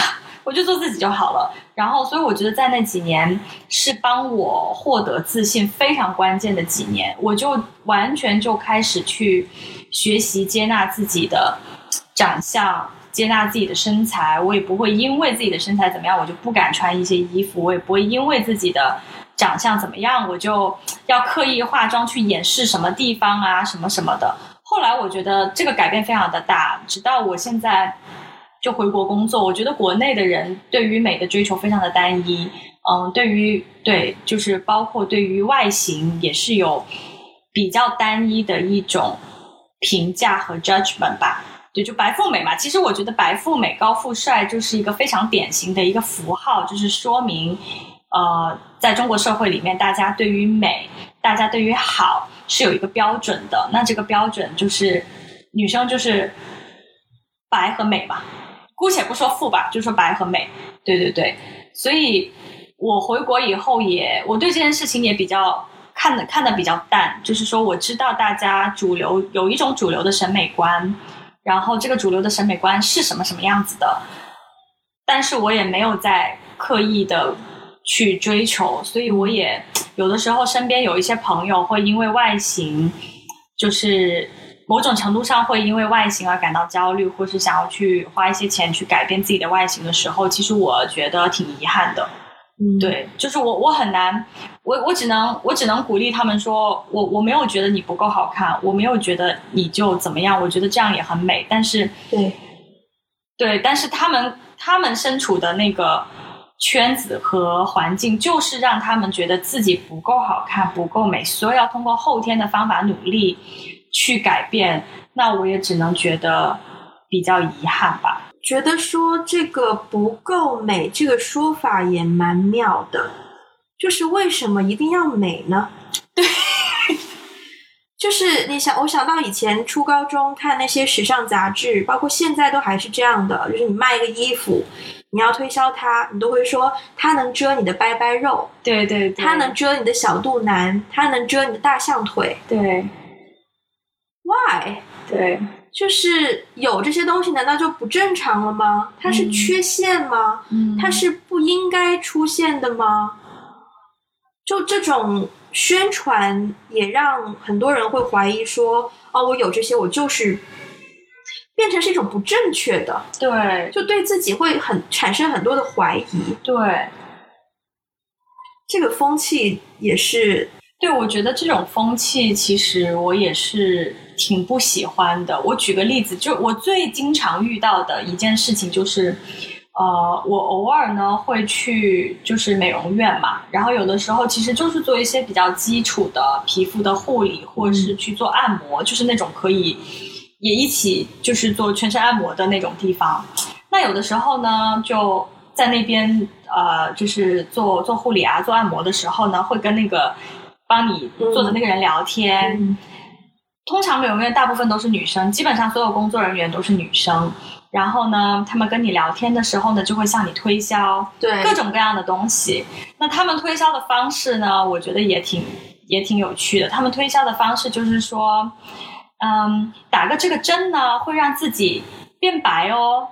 我就做自己就好了，然后，所以我觉得在那几年是帮我获得自信非常关键的几年，我就完全就开始去学习接纳自己的长相，接纳自己的身材，我也不会因为自己的身材怎么样，我就不敢穿一些衣服，我也不会因为自己的长相怎么样，我就要刻意化妆去掩饰什么地方啊，什么什么的。后来我觉得这个改变非常的大，直到我现在。就回国工作，我觉得国内的人对于美的追求非常的单一，嗯，对于对，就是包括对于外形也是有比较单一的一种评价和 judgment 吧。对，就白富美嘛，其实我觉得白富美、高富帅就是一个非常典型的一个符号，就是说明，呃，在中国社会里面，大家对于美，大家对于好是有一个标准的。那这个标准就是女生就是白和美嘛。姑且不说富吧，就说白和美，对对对，所以我回国以后也，我对这件事情也比较看的看的比较淡，就是说我知道大家主流有一种主流的审美观，然后这个主流的审美观是什么什么样子的，但是我也没有在刻意的去追求，所以我也 (tsk) 有的时候身边有一些朋友会因为外形，就是。某种程度上会因为外形而感到焦虑，或是想要去花一些钱去改变自己的外形的时候，其实我觉得挺遗憾的。嗯，对，就是我我很难，我我只能我只能鼓励他们说，我我没有觉得你不够好看，我没有觉得你就怎么样，我觉得这样也很美。但是，对，对，但是他们他们身处的那个圈子和环境，就是让他们觉得自己不够好看、不够美，所以要通过后天的方法努力去改变。那我也只能觉得比较遗憾吧。觉得说这个不够美这个说法也蛮妙的，就是为什么一定要美呢？对，(laughs) 就是你想，我想到以前初高中看那些时尚杂志，包括现在都还是这样的，就是你卖一个衣服，你要推销它，你都会说它能遮你的拜拜肉，对对对，它能遮你的小肚腩，它能遮你的大象腿。对 Why？对，就是有这些东西，难道就不正常了吗？它是缺陷吗？嗯它是不应该出现的吗？就这种宣传，也让很多人会怀疑说：哦，我有这些，我就是变成是一种不正确的，对就对自己会很产生很多的怀疑。对这个风气也是，对，我觉得这种风气其实我也是挺不喜欢的。我举个例子，就我最经常遇到的一件事情就是。呃，我偶尔呢会去就是美容院嘛，然后有的时候其实就是做一些比较基础的皮肤的护理，或者是去做按摩，就是那种可以也一起就是做全身按摩的那种地方。那有的时候呢，就在那边呃，就是做做护理啊、做按摩的时候呢，会跟那个帮你做的那个人聊天。嗯通常美容院大部分都是女生，基本上所有工作人员都是女生。然后呢，他们跟你聊天的时候呢，就会向你推销对各种各样的东西。那他们推销的方式呢，我觉得也挺也挺有趣的。他们推销的方式就是说，嗯，打个这个针呢，会让自己变白哦。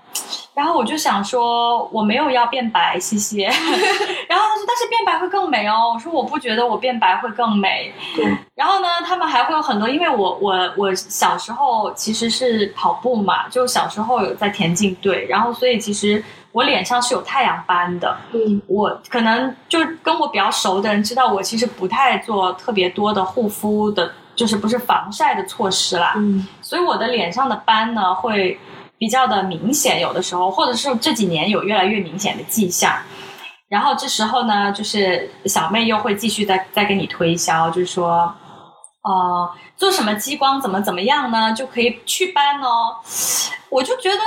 然后我就想说，我没有要变白，谢谢。(laughs) 然后他说，但是变白会更美哦。我说，我不觉得我变白会更美。对，然后呢，他们还会有很多，因为我我我小时候其实是跑步嘛，就小时候有在田径队，然后所以其实我脸上是有太阳斑的。嗯我可能就跟我比较熟的人知道，我其实不太做特别多的护肤的，就是不是防晒的措施啦。嗯所以我的脸上的斑呢会比较的明显，有的时候，或者是这几年有越来越明显的迹象。然后这时候呢，就是小妹又会继续再再给你推销，就是说，呃，做什么激光怎么怎么样呢，就可以祛斑哦。我就觉得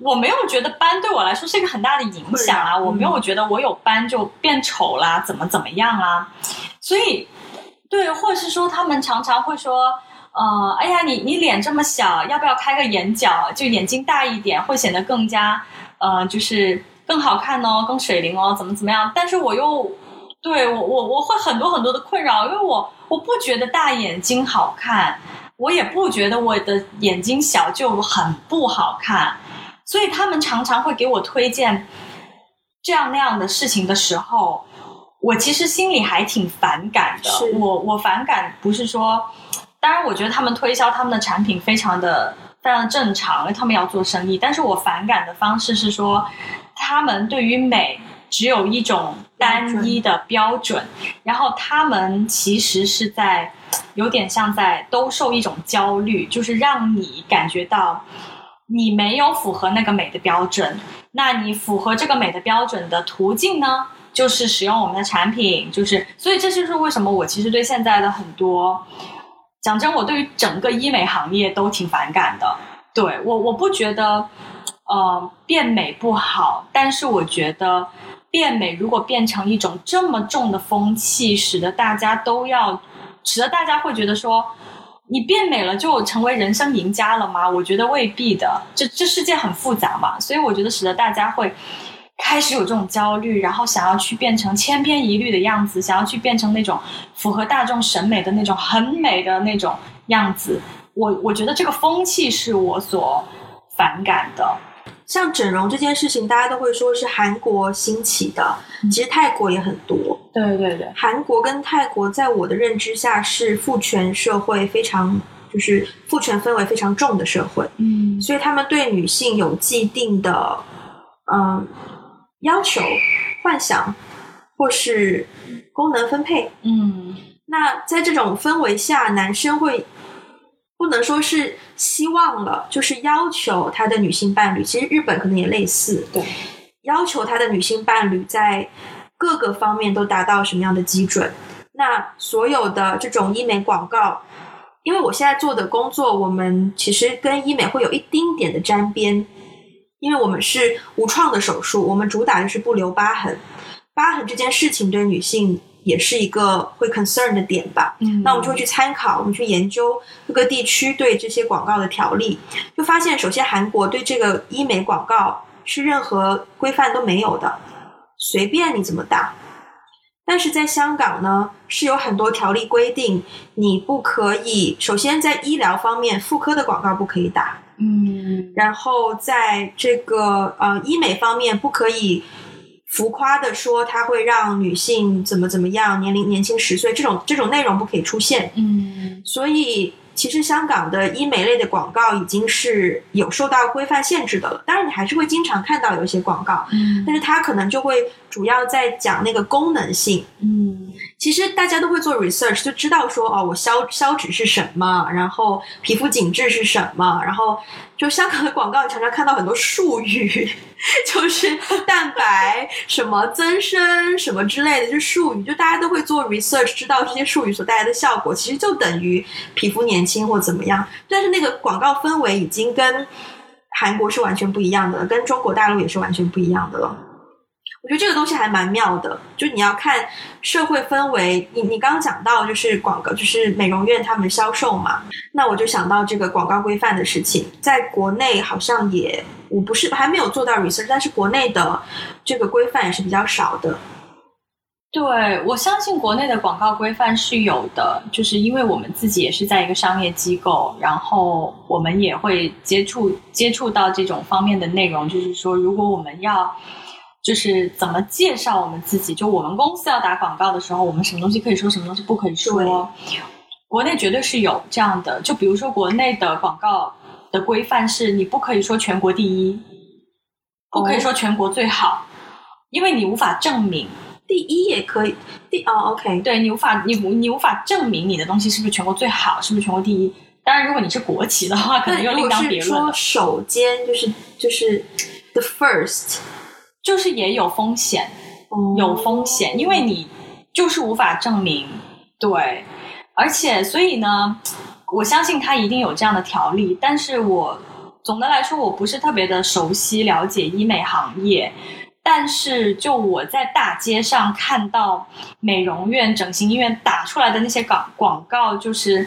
我没有觉得斑对我来说是一个很大的影响啊我没有觉得我有斑就变丑啦，怎么怎么样啊。所以，对，或者是说他们常常会说。呃，哎呀，你你脸这么小，要不要开个眼角？就眼睛大一点，会显得更加呃，就是更好看哦，更水灵哦，怎么怎么样？但是我又对我我我会很多很多的困扰，因为我我不觉得大眼睛好看，我也不觉得我的眼睛小就很不好看，所以他们常常会给我推荐这样那样的事情的时候，我其实心里还挺反感的。我我反感不是说。当然，我觉得他们推销他们的产品非常的非常的正常，因为他们要做生意。但是我反感的方式是说，他们对于美只有一种单一的标准，然后他们其实是在有点像在兜售一种焦虑，就是让你感觉到你没有符合那个美的标准。那你符合这个美的标准的途径呢？就是使用我们的产品，就是所以这就是为什么我其实对现在的很多。讲真，我对于整个医美行业都挺反感的。对我，我不觉得，呃，变美不好，但是我觉得变美如果变成一种这么重的风气，使得大家都要，使得大家会觉得说，你变美了就成为人生赢家了吗？我觉得未必的。这这世界很复杂嘛，所以我觉得使得大家会。开始有这种焦虑，然后想要去变成千篇一律的样子，想要去变成那种符合大众审美的那种很美的那种样子。我我觉得这个风气是我所反感的。像整容这件事情，大家都会说是韩国兴起的，其实泰国也很多。对对对，韩国跟泰国在我的认知下是父权社会，非常就是父权氛围非常重的社会，嗯所以他们对女性有既定的嗯要求、幻想或是功能分配。嗯那在这种氛围下，男生会不能说是希望了，就是要求他的女性伴侣。其实日本可能也类似，对，要求他的女性伴侣在各个方面都达到什么样的基准。那所有的这种医美广告，因为我现在做的工作，我们其实跟医美会有一丁点的沾边，因为我们是无创的手术，我们主打的是不留疤痕。疤痕这件事情对女性也是一个会 concern 的点吧。嗯那我们就会去参考，我们去研究各个地区对这些广告的条例，就发现，首先韩国对这个医美广告是任何规范都没有的，随便你怎么打。但是在香港呢，是有很多条例规定，你不可以。首先在医疗方面，妇科的广告不可以打，嗯然后在这个呃医美方面，不可以浮夸的说它会让女性怎么怎么样，年龄年轻十岁，这种这种内容不可以出现。嗯所以，其实香港的医美类的广告已经是有受到规范限制的了。当然，你还是会经常看到有一些广告，嗯但是它可能就会主要在讲那个功能性。嗯其实大家都会做 research，就知道说哦，我消消脂是什么，然后皮肤紧致是什么，然后就香港的广告常常看到很多术语，(laughs) 就是蛋白什么增生什么之类的，就术语，就大家都会做 research，知道这些术语所带来的效果，其实就等于皮肤年轻或怎么样。但是那个广告氛围已经跟韩国是完全不一样的了，跟中国大陆也是完全不一样的了。我觉得这个东西还蛮妙的，就你要看社会氛围。你你刚刚讲到就是广告，就是美容院他们销售嘛，那我就想到这个广告规范的事情，在国内好像也我不是还没有做到 research，但是国内的这个规范也是比较少的。对，我相信国内的广告规范是有的，就是因为我们自己也是在一个商业机构，然后我们也会接触接触到这种方面的内容，就是说，如果我们要就是怎么介绍我们自己，就我们公司要打广告的时候，我们什么东西可以说，什么东西不可以说。国内绝对是有这样的，就比如说国内的广告的规范是，你不可以说全国第一，不可以说全国最好，因为你无法证明。第一也可以，第哦，OK，对你无法你无你无法证明你的东西是不是全国最好，是不是全国第一。当然，如果你是国企的话，可能又另当别论说。首先就是就是 the first，就是也有风险，有风险，因为你就是无法证明。对，而且所以呢，我相信他一定有这样的条例，但是我总的来说我不是特别的熟悉了解医美行业。但是，就我在大街上看到美容院、整形医院打出来的那些广广告，就是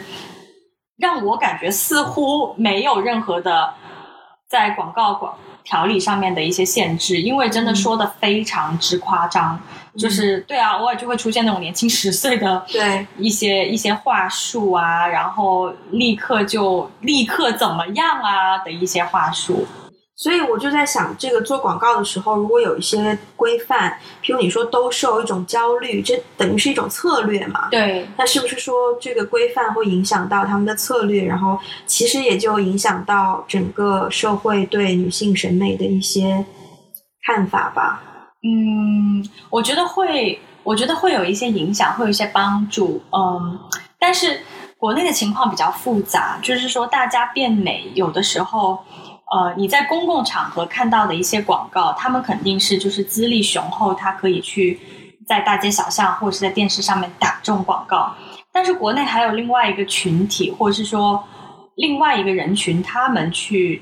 让我感觉似乎没有任何的在广告广条例上面的一些限制，因为真的说的非常之夸张，就是对啊，偶尔就会出现那种年轻十岁的对。一些一些话术啊，然后立刻就立刻怎么样啊的一些话术。所以我就在想，这个做广告的时候，如果有一些规范，譬如你说兜售一种焦虑，这等于是一种策略嘛？对，那是不是说这个规范会影响到他们的策略，然后其实也就影响到整个社会对女性审美的一些看法吧？嗯，我觉得会，我觉得会有一些影响，会有一些帮助。嗯，但是国内的情况比较复杂，就是说大家变美，有的时候，呃，你在公共场合看到的一些广告，他们肯定是就是资历雄厚，他可以去在大街小巷或者是在电视上面打这种广告。但是国内还有另外一个群体，或者是说另外一个人群，他们去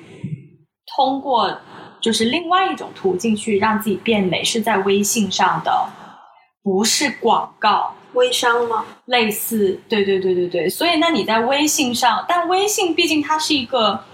通过就是另外一种途径去让自己变美，是在微信上的，不是广告。微商吗？类似，对对对对对，所以那你在微信上，但微信毕竟它是一个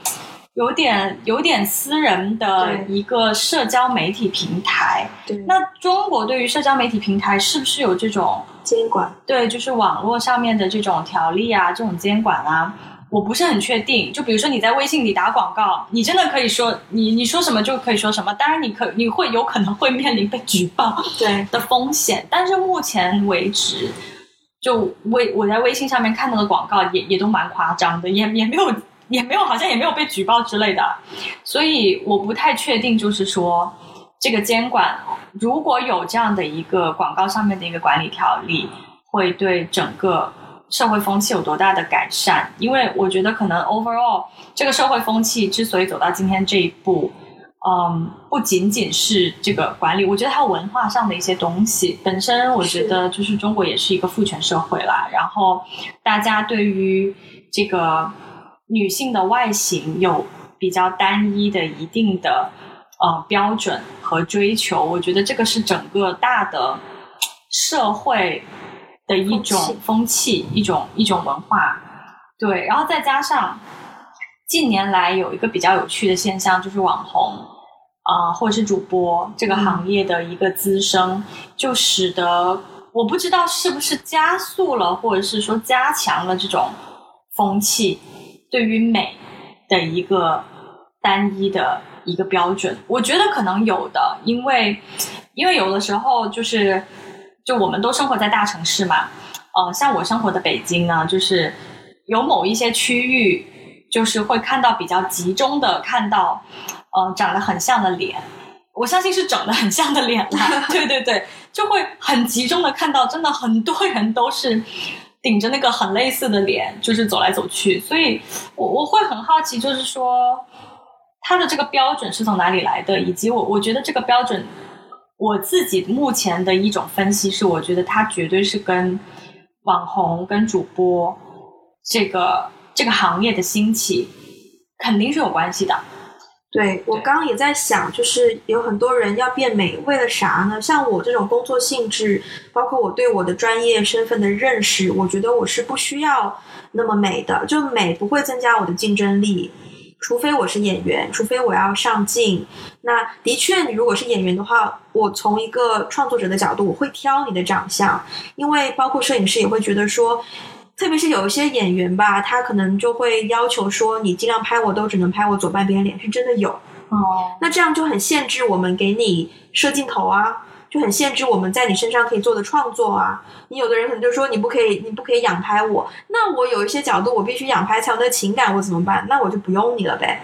有点有点私人的一个社交媒体平台。对，那中国对于社交媒体平台是不是有这种监管？对，就是网络上面的这种条例啊，这种监管啊，我不是很确定。就比如说你在微信里打广告，你真的可以说你你说什么就可以说什么，当然你可你会有可能会面临被举报对。的风险，但是目前为止，就微我在微信上面看到的广告也也都蛮夸张的，也也没有也没有好像也没有被举报之类的，所以我不太确定，就是说这个监管如果有这样的一个广告上面的一个管理条例，会对整个社会风气有多大的改善？因为我觉得可能 overall 这个社会风气之所以走到今天这一步，嗯，不仅仅是这个管理，我觉得还有文化上的一些东西。本身我觉得就是中国也是一个父权社会啦，然后大家对于这个女性的外形有比较单一的一定的呃标准和追求，我觉得这个是整个大的社会的一种风气，一种一种文化。对，然后再加上近年来有一个比较有趣的现象，就是网红。啊，或者是主播这个行业的一个滋生，就使得我不知道是不是加速了，或者是说加强了这种风气对于美的一个单一的一个标准。我觉得可能有的，因为因为有的时候就是就我们都生活在大城市嘛，呃，像我生活的北京呢，就是有某一些区域，就是会看到比较集中的看到。呃，长得很像的脸，我相信是整的很像的脸啦。(laughs) 对对对，就会很集中的看到，真的很多人都是顶着那个很类似的脸，就是走来走去。所以，我我会很好奇，就是说他的这个标准是从哪里来的，以及我我觉得这个标准，我自己目前的一种分析是，我觉得它绝对是跟网红跟主播这个这个行业的兴起肯定是有关系的。对我刚刚也在想，就是有很多人要变美，为了啥呢？像我这种工作性质，包括我对我的专业身份的认识，我觉得我是不需要那么美的，就美不会增加我的竞争力，除非我是演员，除非我要上镜。那的确，你如果是演员的话，我从一个创作者的角度，我会挑你的长相，因为包括摄影师也会觉得说。特别是有一些演员吧，他可能就会要求说，你尽量拍我都只能拍我左半边脸，是真的有哦。那这样就很限制我们给你摄镜头啊，就很限制我们在你身上可以做的创作啊。你有的人可能就说你不可以，你不可以仰拍我，那我有一些角度我必须仰拍才有那情感，我怎么办？那我就不用你了呗。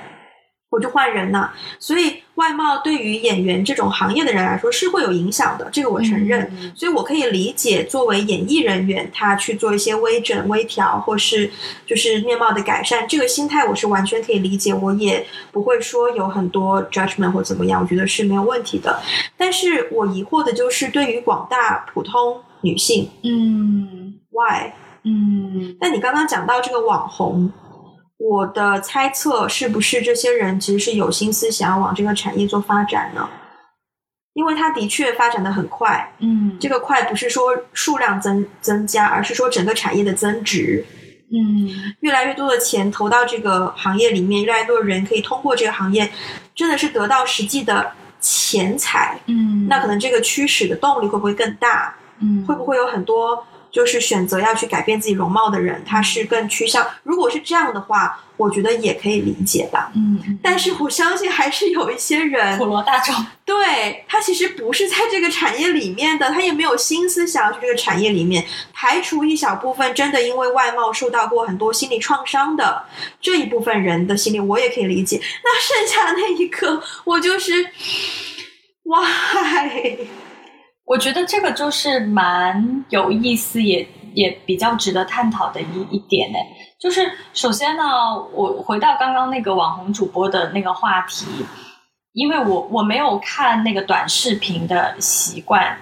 我就换人了，所以外貌对于演员这种行业的人来说是会有影响的，这个我承认。所以我可以理解，作为演艺人员，他去做一些微整、微调，或是就是面貌的改善，这个心态我是完全可以理解。我也不会说有很多 judgment 或怎么样，我觉得是没有问题的。但是我疑惑的就是，对于广大普通女性，嗯，why？嗯，那你刚刚讲到这个网红。我的猜测是不是这些人其实是有心思想要往这个产业做发展呢？因为它的确发展的很快，嗯，这个快不是说数量增增加，而是说整个产业的增值，嗯，越来越多的钱投到这个行业里面，越来越多的人可以通过这个行业，真的是得到实际的钱财，嗯，那可能这个驱使的动力会不会更大？嗯，会不会有很多？就是选择要去改变自己容貌的人，他是更趋向。如果是这样的话，我觉得也可以理解吧。嗯，但是我相信还是有一些人，普罗大众，对他其实不是在这个产业里面的，他也没有心思想要去这个产业里面。排除一小部分真的因为外貌受到过很多心理创伤的这一部分人的心理，我也可以理解。那剩下的那一个，我就是，哇。(laughs) 我觉得这个就是蛮有意思，也也比较值得探讨的一一点呢。就是首先呢，我回到刚刚那个网红主播的那个话题，因为我我没有看那个短视频的习惯，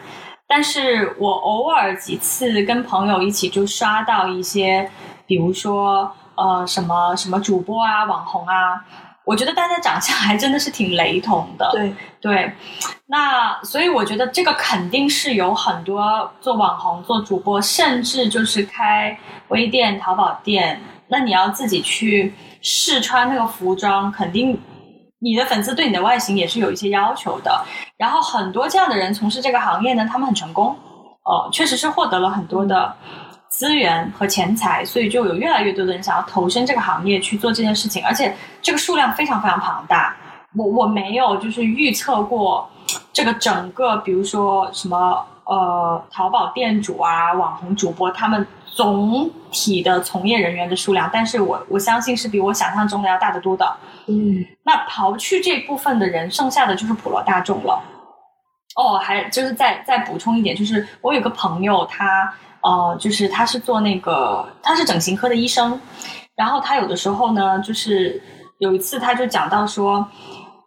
但是我偶尔几次跟朋友一起就刷到一些，比如说呃什么什么主播啊、网红啊。我觉得大家长相还真的是挺雷同的，对对，那所以我觉得这个肯定是有很多做网红、做主播，甚至就是开微店、淘宝店，那你要自己去试穿那个服装，肯定你的粉丝对你的外形也是有一些要求的。然后很多这样的人从事这个行业呢，他们很成功，哦，确实是获得了很多的。资源和钱财，所以就有越来越多的人想要投身这个行业去做这件事情，而且这个数量非常非常庞大。我我没有就是预测过这个整个，比如说什么呃淘宝店主啊、网红主播他们总体的从业人员的数量，但是我我相信是比我想象中的要大得多的。嗯，那刨去这部分的人，剩下的就是普罗大众了。哦，还就是再再补充一点，就是我有个朋友他。呃，就是他是做那个，他是整形科的医生，然后他有的时候呢，就是有一次他就讲到说，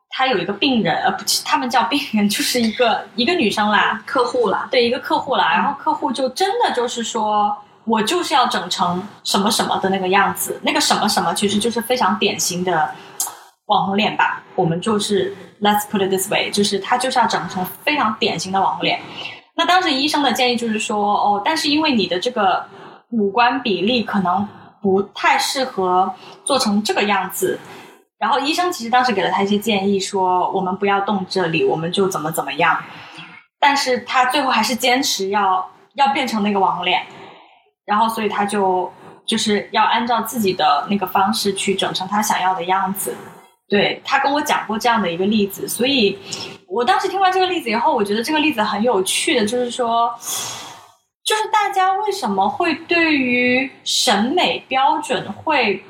他有一个病人，呃，不，他们叫病人，就是一个一个女生啦，客户啦，对，一个客户啦，然后客户就真的就是说。我就是要整成什么什么的那个样子，那个什么什么其实就是非常典型的网红脸吧。我们就是 Let's put it this way，就是他就是要整成非常典型的网红脸。那当时医生的建议就是说，哦，但是因为你的这个五官比例可能不太适合做成这个样子。然后医生其实当时给了他一些建议，说我们不要动这里，我们就怎么怎么样。但是他最后还是坚持要要变成那个网红脸。然后，所以他就就是要按照自己的那个方式去整成他想要的样子。对他跟我讲过这样的一个例子，所以我当时听完这个例子以后，我觉得这个例子很有趣的，就是说，就是大家为什么会对于审美标准会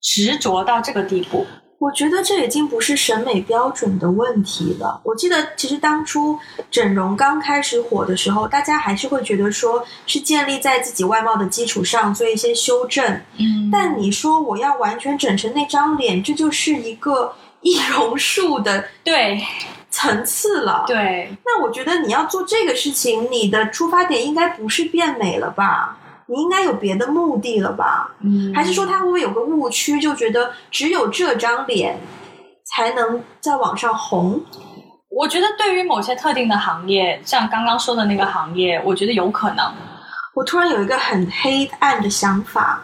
执着到这个地步？我觉得这已经不是审美标准的问题了。我记得，其实当初整容刚开始火的时候，大家还是会觉得说是建立在自己外貌的基础上做一些修正。嗯，但你说我要完全整成那张脸，这就是一个易容术的对层次了。对，那我觉得你要做这个事情，你的出发点应该不是变美了吧？你应该有别的目的了吧？嗯，还是说他会不会有个误区，就觉得只有这张脸才能在网上红？我觉得对于某些特定的行业，像刚刚说的那个行业，我觉得有可能。我突然有一个很黑暗的想法，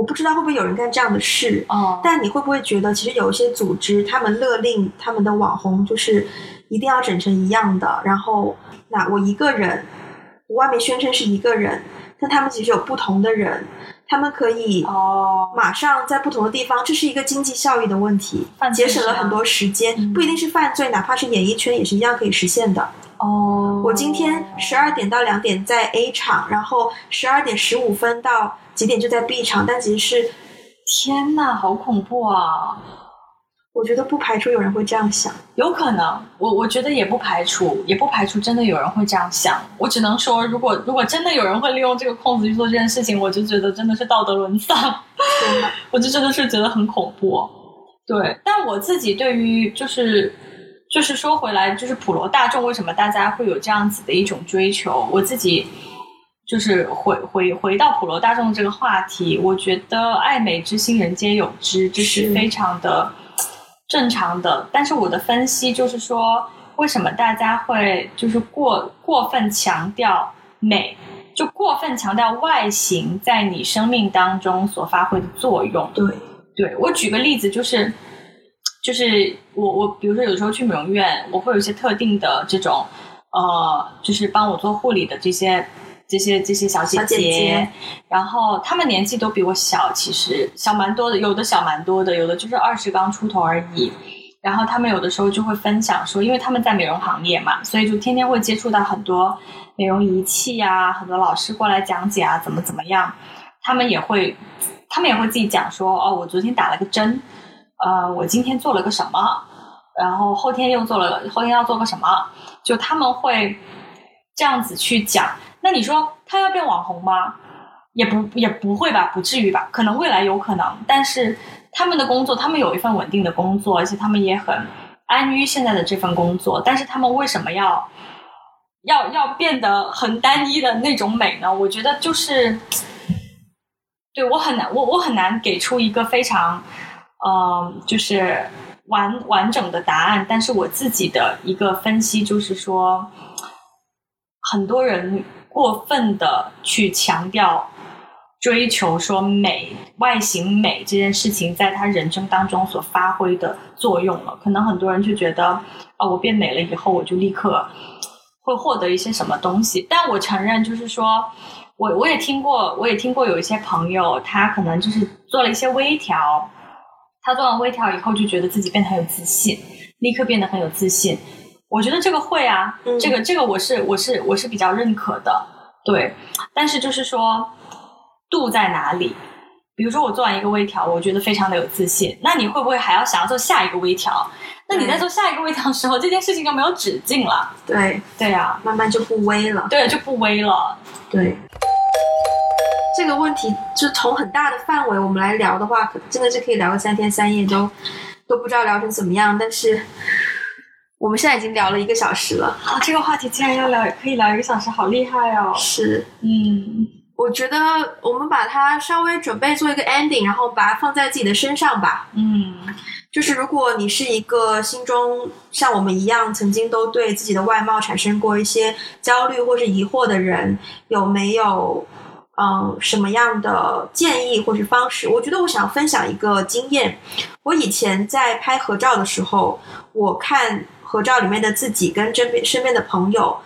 我不知道会不会有人干这样的事哦。但你会不会觉得，其实有一些组织，他们勒令他们的网红就是一定要整成一样的，然后那我一个人，我外面宣称是一个人。但他们其实有不同的人，他们可以哦，马上在不同的地方，这是一个经济效益的问题，节省了很多时间，不一定是犯罪，哪怕是演艺圈也是一样可以实现的。哦，我今天十二点到两点在 A 场，然后十二点十五分到几点就在 B 场，但其实是，天呐，好恐怖啊！我觉得不排除有人会这样想，有可能，我我觉得也不排除，也不排除真的有人会这样想。我只能说，如果如果真的有人会利用这个空子去做这件事情，我就觉得真的是道德沦丧，我就真的是觉得很恐怖。对，但我自己对于就是就是说回来，就是普罗大众为什么大家会有这样子的一种追求？我自己就是回回回到普罗大众这个话题，我觉得爱美之心人皆有之，这是非常的。正常的，但是我的分析就是说，为什么大家会就是过过分强调美，就过分强调外形在你生命当中所发挥的作用？对，对我举个例子，就是就是我我比如说有时候去美容院，我会有一些特定的这种呃，就是帮我做护理的这些。这些这些小姐姐，然后她们年纪都比我小，其实小蛮多的，有的小蛮多的，有的就是二十刚出头而已。然后她们有的时候就会分享说，因为他们在美容行业嘛，所以就天天会接触到很多美容仪器呀，很多老师过来讲解啊，怎么怎么样。他们也会，他们也会自己讲说，哦，我昨天打了个针，呃，我今天做了个什么，然后后天又做了，后天要做个什么，就他们会这样子去讲。那你说他要变网红吗？也不也不会吧，不至于吧？可能未来有可能，但是他们的工作，他们有一份稳定的工作，而且他们也很安于现在的这份工作。但是他们为什么要要要变得很单一的那种美呢？我觉得就是，对我很难，我我很难给出一个非常嗯，就是完完整的答案。但是我自己的一个分析就是说，很多人。过分的去强调、追求说美、外形美这件事情，在他人生当中所发挥的作用了。可能很多人就觉得，啊，我变美了以后，我就立刻会获得一些什么东西。但我承认，就是说，我 (laughs) 我也听过，我也听过有一些朋友，他可能就是做了一些微调，他做完微调以后，就觉得自己变得很有自信，立刻变得很有自信。我觉得这个会啊，这个这个我是我是我是比较认可的，对。但是就是说度在哪里？比如说我做完一个微调，我觉得非常的有自信，那你会不会还要想要做下一个微调？那你在做下一个微调的时候，这件事情就没有止境了。对对啊，慢慢就不微了。对，就不微了。对。这个问题就从很大的范围我们来聊的话，真的是可以聊个三天三夜都。都不知道聊成怎么样，但是我们现在已经聊了一个小时了。啊，这个话题竟然要聊，可以聊一个小时，好厉害哦！是，嗯我觉得我们把它稍微准备做一个 ending，然后把它放在自己的身上吧。嗯就是如果你是一个心中像我们一样曾经都对自己的外貌产生过一些焦虑或是疑惑的人，有没有嗯什么样的建议或是方式？我觉得我想分享一个经验。我以前在拍合照的时候，我看合照里面的自己跟身边身边的朋友。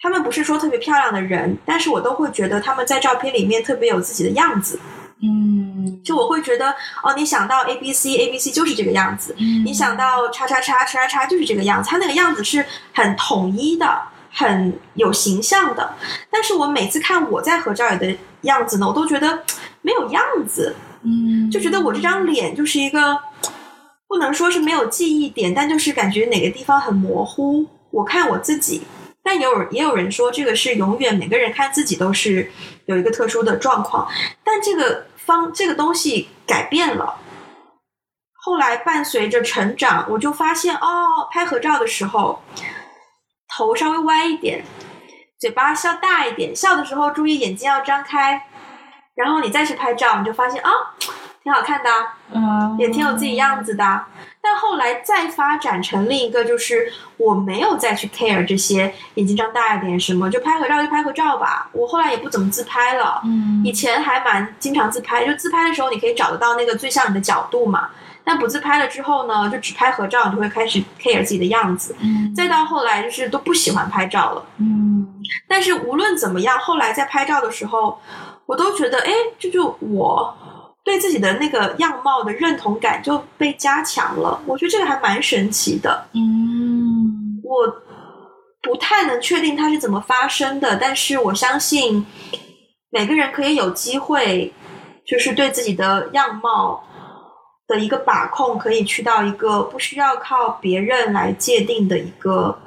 他们不是说特别漂亮的人，但是我都会觉得他们在照片里面特别有自己的样子。嗯，就我会觉得，哦，你想到 A B C A B C 就是这个样子，嗯你想到叉叉叉叉叉就是这个样子，他那个样子是很统一的，很有形象的。但是我每次看我在合照里的样子呢，我都觉得没有样子，嗯就觉得我这张脸就是一个不能说是没有记忆点，但就是感觉哪个地方很模糊。我看我自己，但也有也有人说这个是永远每个人看自己都是有一个特殊的状况，但这个方这个东西改变了。后来伴随着成长，我就发现哦，拍合照的时候头稍微歪一点，嘴巴笑大一点，笑的时候注意眼睛要张开，然后你再去拍照，你就发现啊、挺好看的啊，嗯也挺有自己样子的啊。但后来再发展成另一个，就是我没有再去 care 这些眼睛张大一点什么，就拍合照就拍合照吧。我后来也不怎么自拍了，嗯以前还蛮经常自拍，就自拍的时候你可以找得到那个最像你的角度嘛。但不自拍了之后呢，就只拍合照，你就会开始 care 自己的样子。嗯再到后来就是都不喜欢拍照了。嗯但是无论怎么样，后来在拍照的时候，我都觉得，哎，这就我对自己的那个样貌的认同感就被加强了。我觉得这个还蛮神奇的。嗯我不太能确定它是怎么发生的，但是我相信每个人可以有机会，就是对自己的样貌的一个把控，可以去到一个不需要靠别人来界定的一个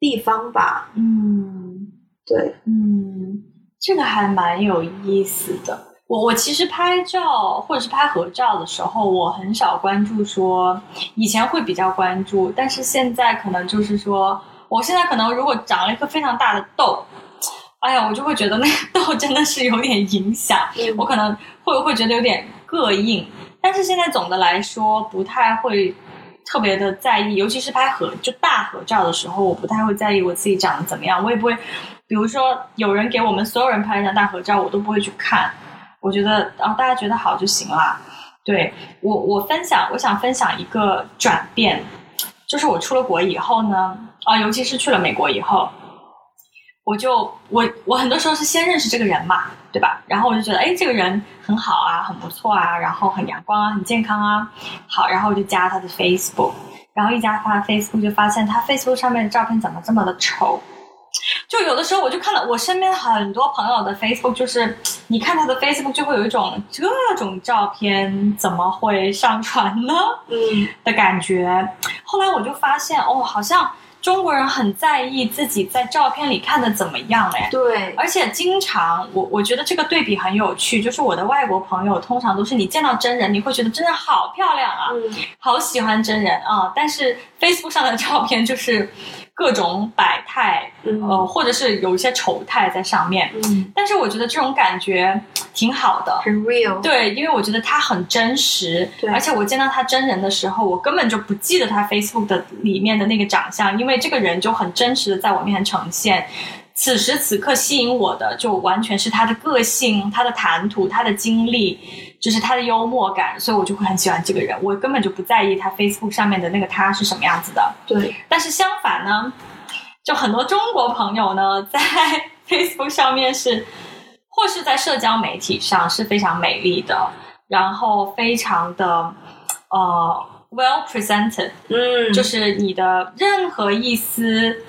地方吧。嗯对，嗯，这个还蛮有意思的。我我其实拍照或者是拍合照的时候，我很少关注说，以前会比较关注，但是现在可能就是说，我现在可能如果长了一颗非常大的痘，哎呀，我就会觉得那个痘真的是有点影响，嗯我可能会会觉得有点膈应，但是现在总的来说不太会特别的在意，尤其是拍合就大合照的时候，我不太会在意我自己长得怎么样，我也不会，比如说有人给我们所有人拍一张大合照，我都不会去看，我觉得啊、大家觉得好就行啦。对我我分享，我想分享一个转变，就是我出了国以后呢，啊、尤其是去了美国以后，我就我我很多时候是先认识这个人嘛，对吧？然后我就觉得，哎，这个人很好啊，很不错啊，然后很阳光啊，很健康啊，好，然后我就加他的 Facebook，然后一加他 Facebook 就发现他 Facebook 上面的照片怎么这么的丑。就有的时候我就看到我身边很多朋友的 Facebook，就是你看他的 Facebook 就会有一种这种照片怎么会上传呢嗯的感觉。后来我就发现，哦，好像中国人很在意自己在照片里看的怎么样哎。对，而且经常，我我觉得这个对比很有趣，就是我的外国朋友通常都是你见到真人，你会觉得真人好漂亮啊，嗯好喜欢真人啊，但是 Facebook 上的照片就是各种百态，嗯呃，或者是有一些丑态在上面。嗯，但是我觉得这种感觉挺好的，很 real。对，因为我觉得他很真实，对而且我见到他真人的时候，我根本就不记得他 Facebook 的里面的那个长相，因为这个人就很真实的在我面前呈现。此时此刻吸引我的就完全是他的个性、他的谈吐、他的经历，就是他的幽默感，所以我就会很喜欢这个人。我根本就不在意他 Facebook 上面的那个他是什么样子的。对，但是相反呢，就很多中国朋友呢，在 (laughs) Facebook 上面是，或是在社交媒体上是非常美丽的，然后非常的呃 well presented，嗯，就是你的任何一丝。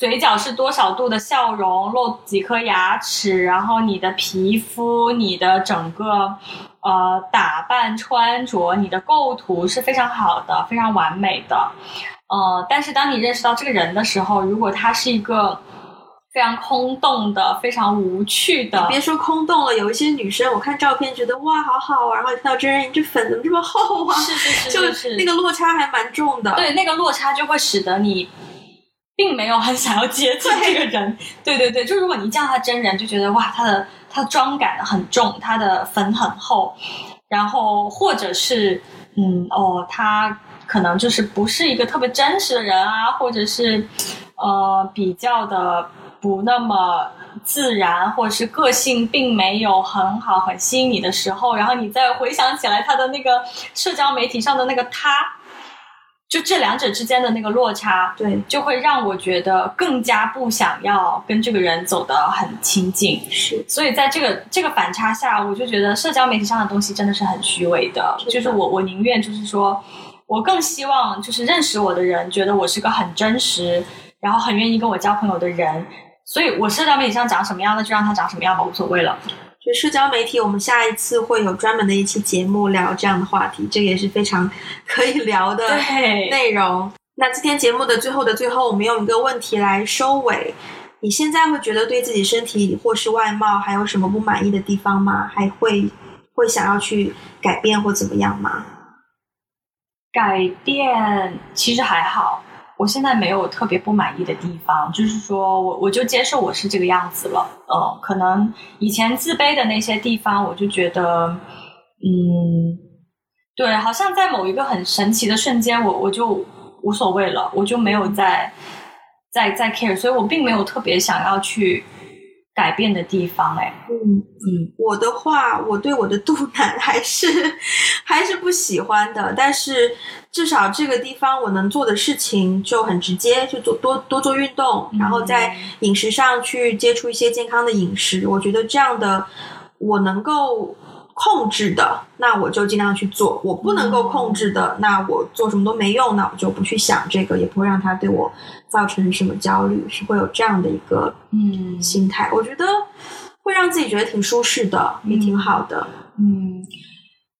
嘴角是多少度的笑容，露几颗牙齿，然后你的皮肤、你的整个呃打扮、穿着、你的构图是非常好的，非常完美的。呃，但是当你认识到这个人的时候，如果他是一个非常空洞的、非常无趣的。别说空洞了，有一些女生，我看照片觉得哇，好好啊，然后看到真人，你这粉怎么这么厚啊？是是是，(laughs) 就是那个落差还蛮重的。对，那个落差就会使得你并没有很想要接近这个人。对对对，就如果你见到他真人，就觉得哇，他的他的妆感很重，他的粉很厚，然后或者是嗯哦，他可能就是不是一个特别真实的人啊，或者是呃比较的。不那么自然，或者是个性并没有很好、很吸引你的时候，然后你再回想起来他的那个社交媒体上的那个他，就这两者之间的那个落差，对，就会让我觉得更加不想要跟这个人走得很亲近。是，所以在这个这个反差下，我就觉得社交媒体上的东西真的是很虚伪的。就是我我宁愿就是说，我更希望就是认识我的人觉得我是个很真实，然后很愿意跟我交朋友的人。所以，我社交媒体上长什么样，那就让他长什么样吧，无所谓了。就社交媒体，我们下一次会有专门的一期节目聊这样的话题，这个也是非常 (laughs) 可以聊的内容。那今天节目的最后的最后，我们用一个问题来收尾：你现在会觉得对自己身体或是外貌还有什么不满意的地方吗？还会会想要去改变或怎么样吗？改变其实还好。我现在没有特别不满意的地方，就是说我我就接受我是这个样子了。嗯，可能以前自卑的那些地方，我就觉得，嗯，对，好像在某一个很神奇的瞬间，我我就无所谓了，我就没有在在在 care，所以我并没有特别想要去。改变的地方，哎，嗯嗯，我的话，我对我的肚腩还是 (laughs) 还是不喜欢的，但是至少这个地方我能做的事情就很直接，就做多多做运动，然后在饮食上去接触一些健康的饮食，我觉得这样的我能够。控制的，那我就尽量去做；我不能够控制的，那我做什么都没用，那我就不去想这个，也不会让它对我造成什么焦虑，是会有这样的一个嗯心态。我觉得会让自己觉得挺舒适的，也挺好的。嗯，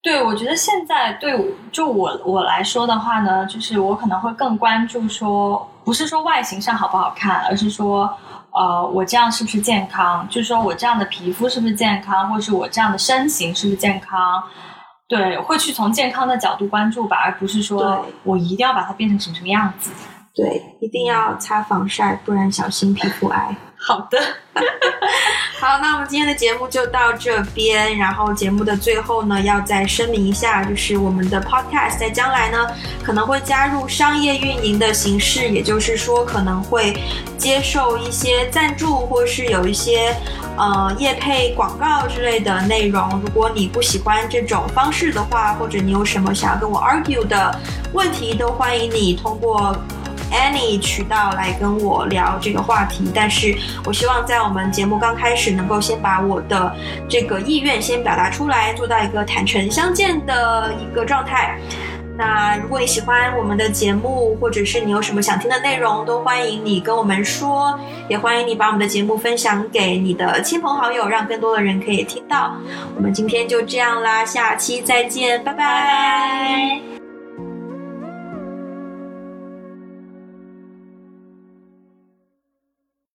对，我觉得现在对就我我来说的话呢，就是我可能会更关注说，不是说外形上好不好看，而是说。呃，我这样是不是健康？就是说我这样的皮肤是不是健康，或者是我这样的身形是不是健康？对，会去从健康的角度关注吧，而不是说我一定要把它变成什么什么样子。对，一定要擦防晒，不然小心皮肤癌。好的，(laughs) 好，那我们今天的节目就到这边。然后节目的最后呢，要再声明一下，就是我们的 podcast 在将来呢可能会加入商业运营的形式，也就是说可能会接受一些赞助，或是有一些呃业配广告之类的内容。如果你不喜欢这种方式的话，或者你有什么想要跟我 argue 的问题，都欢迎你通过。Any 渠道来跟我聊这个话题，但是我希望在我们节目刚开始能够先把我的这个意愿先表达出来，做到一个坦诚相见的一个状态。那如果你喜欢我们的节目，或者是你有什么想听的内容，都欢迎你跟我们说，也欢迎你把我们的节目分享给你的亲朋好友，让更多的人可以听到。我们今天就这样啦，下期再见，拜拜。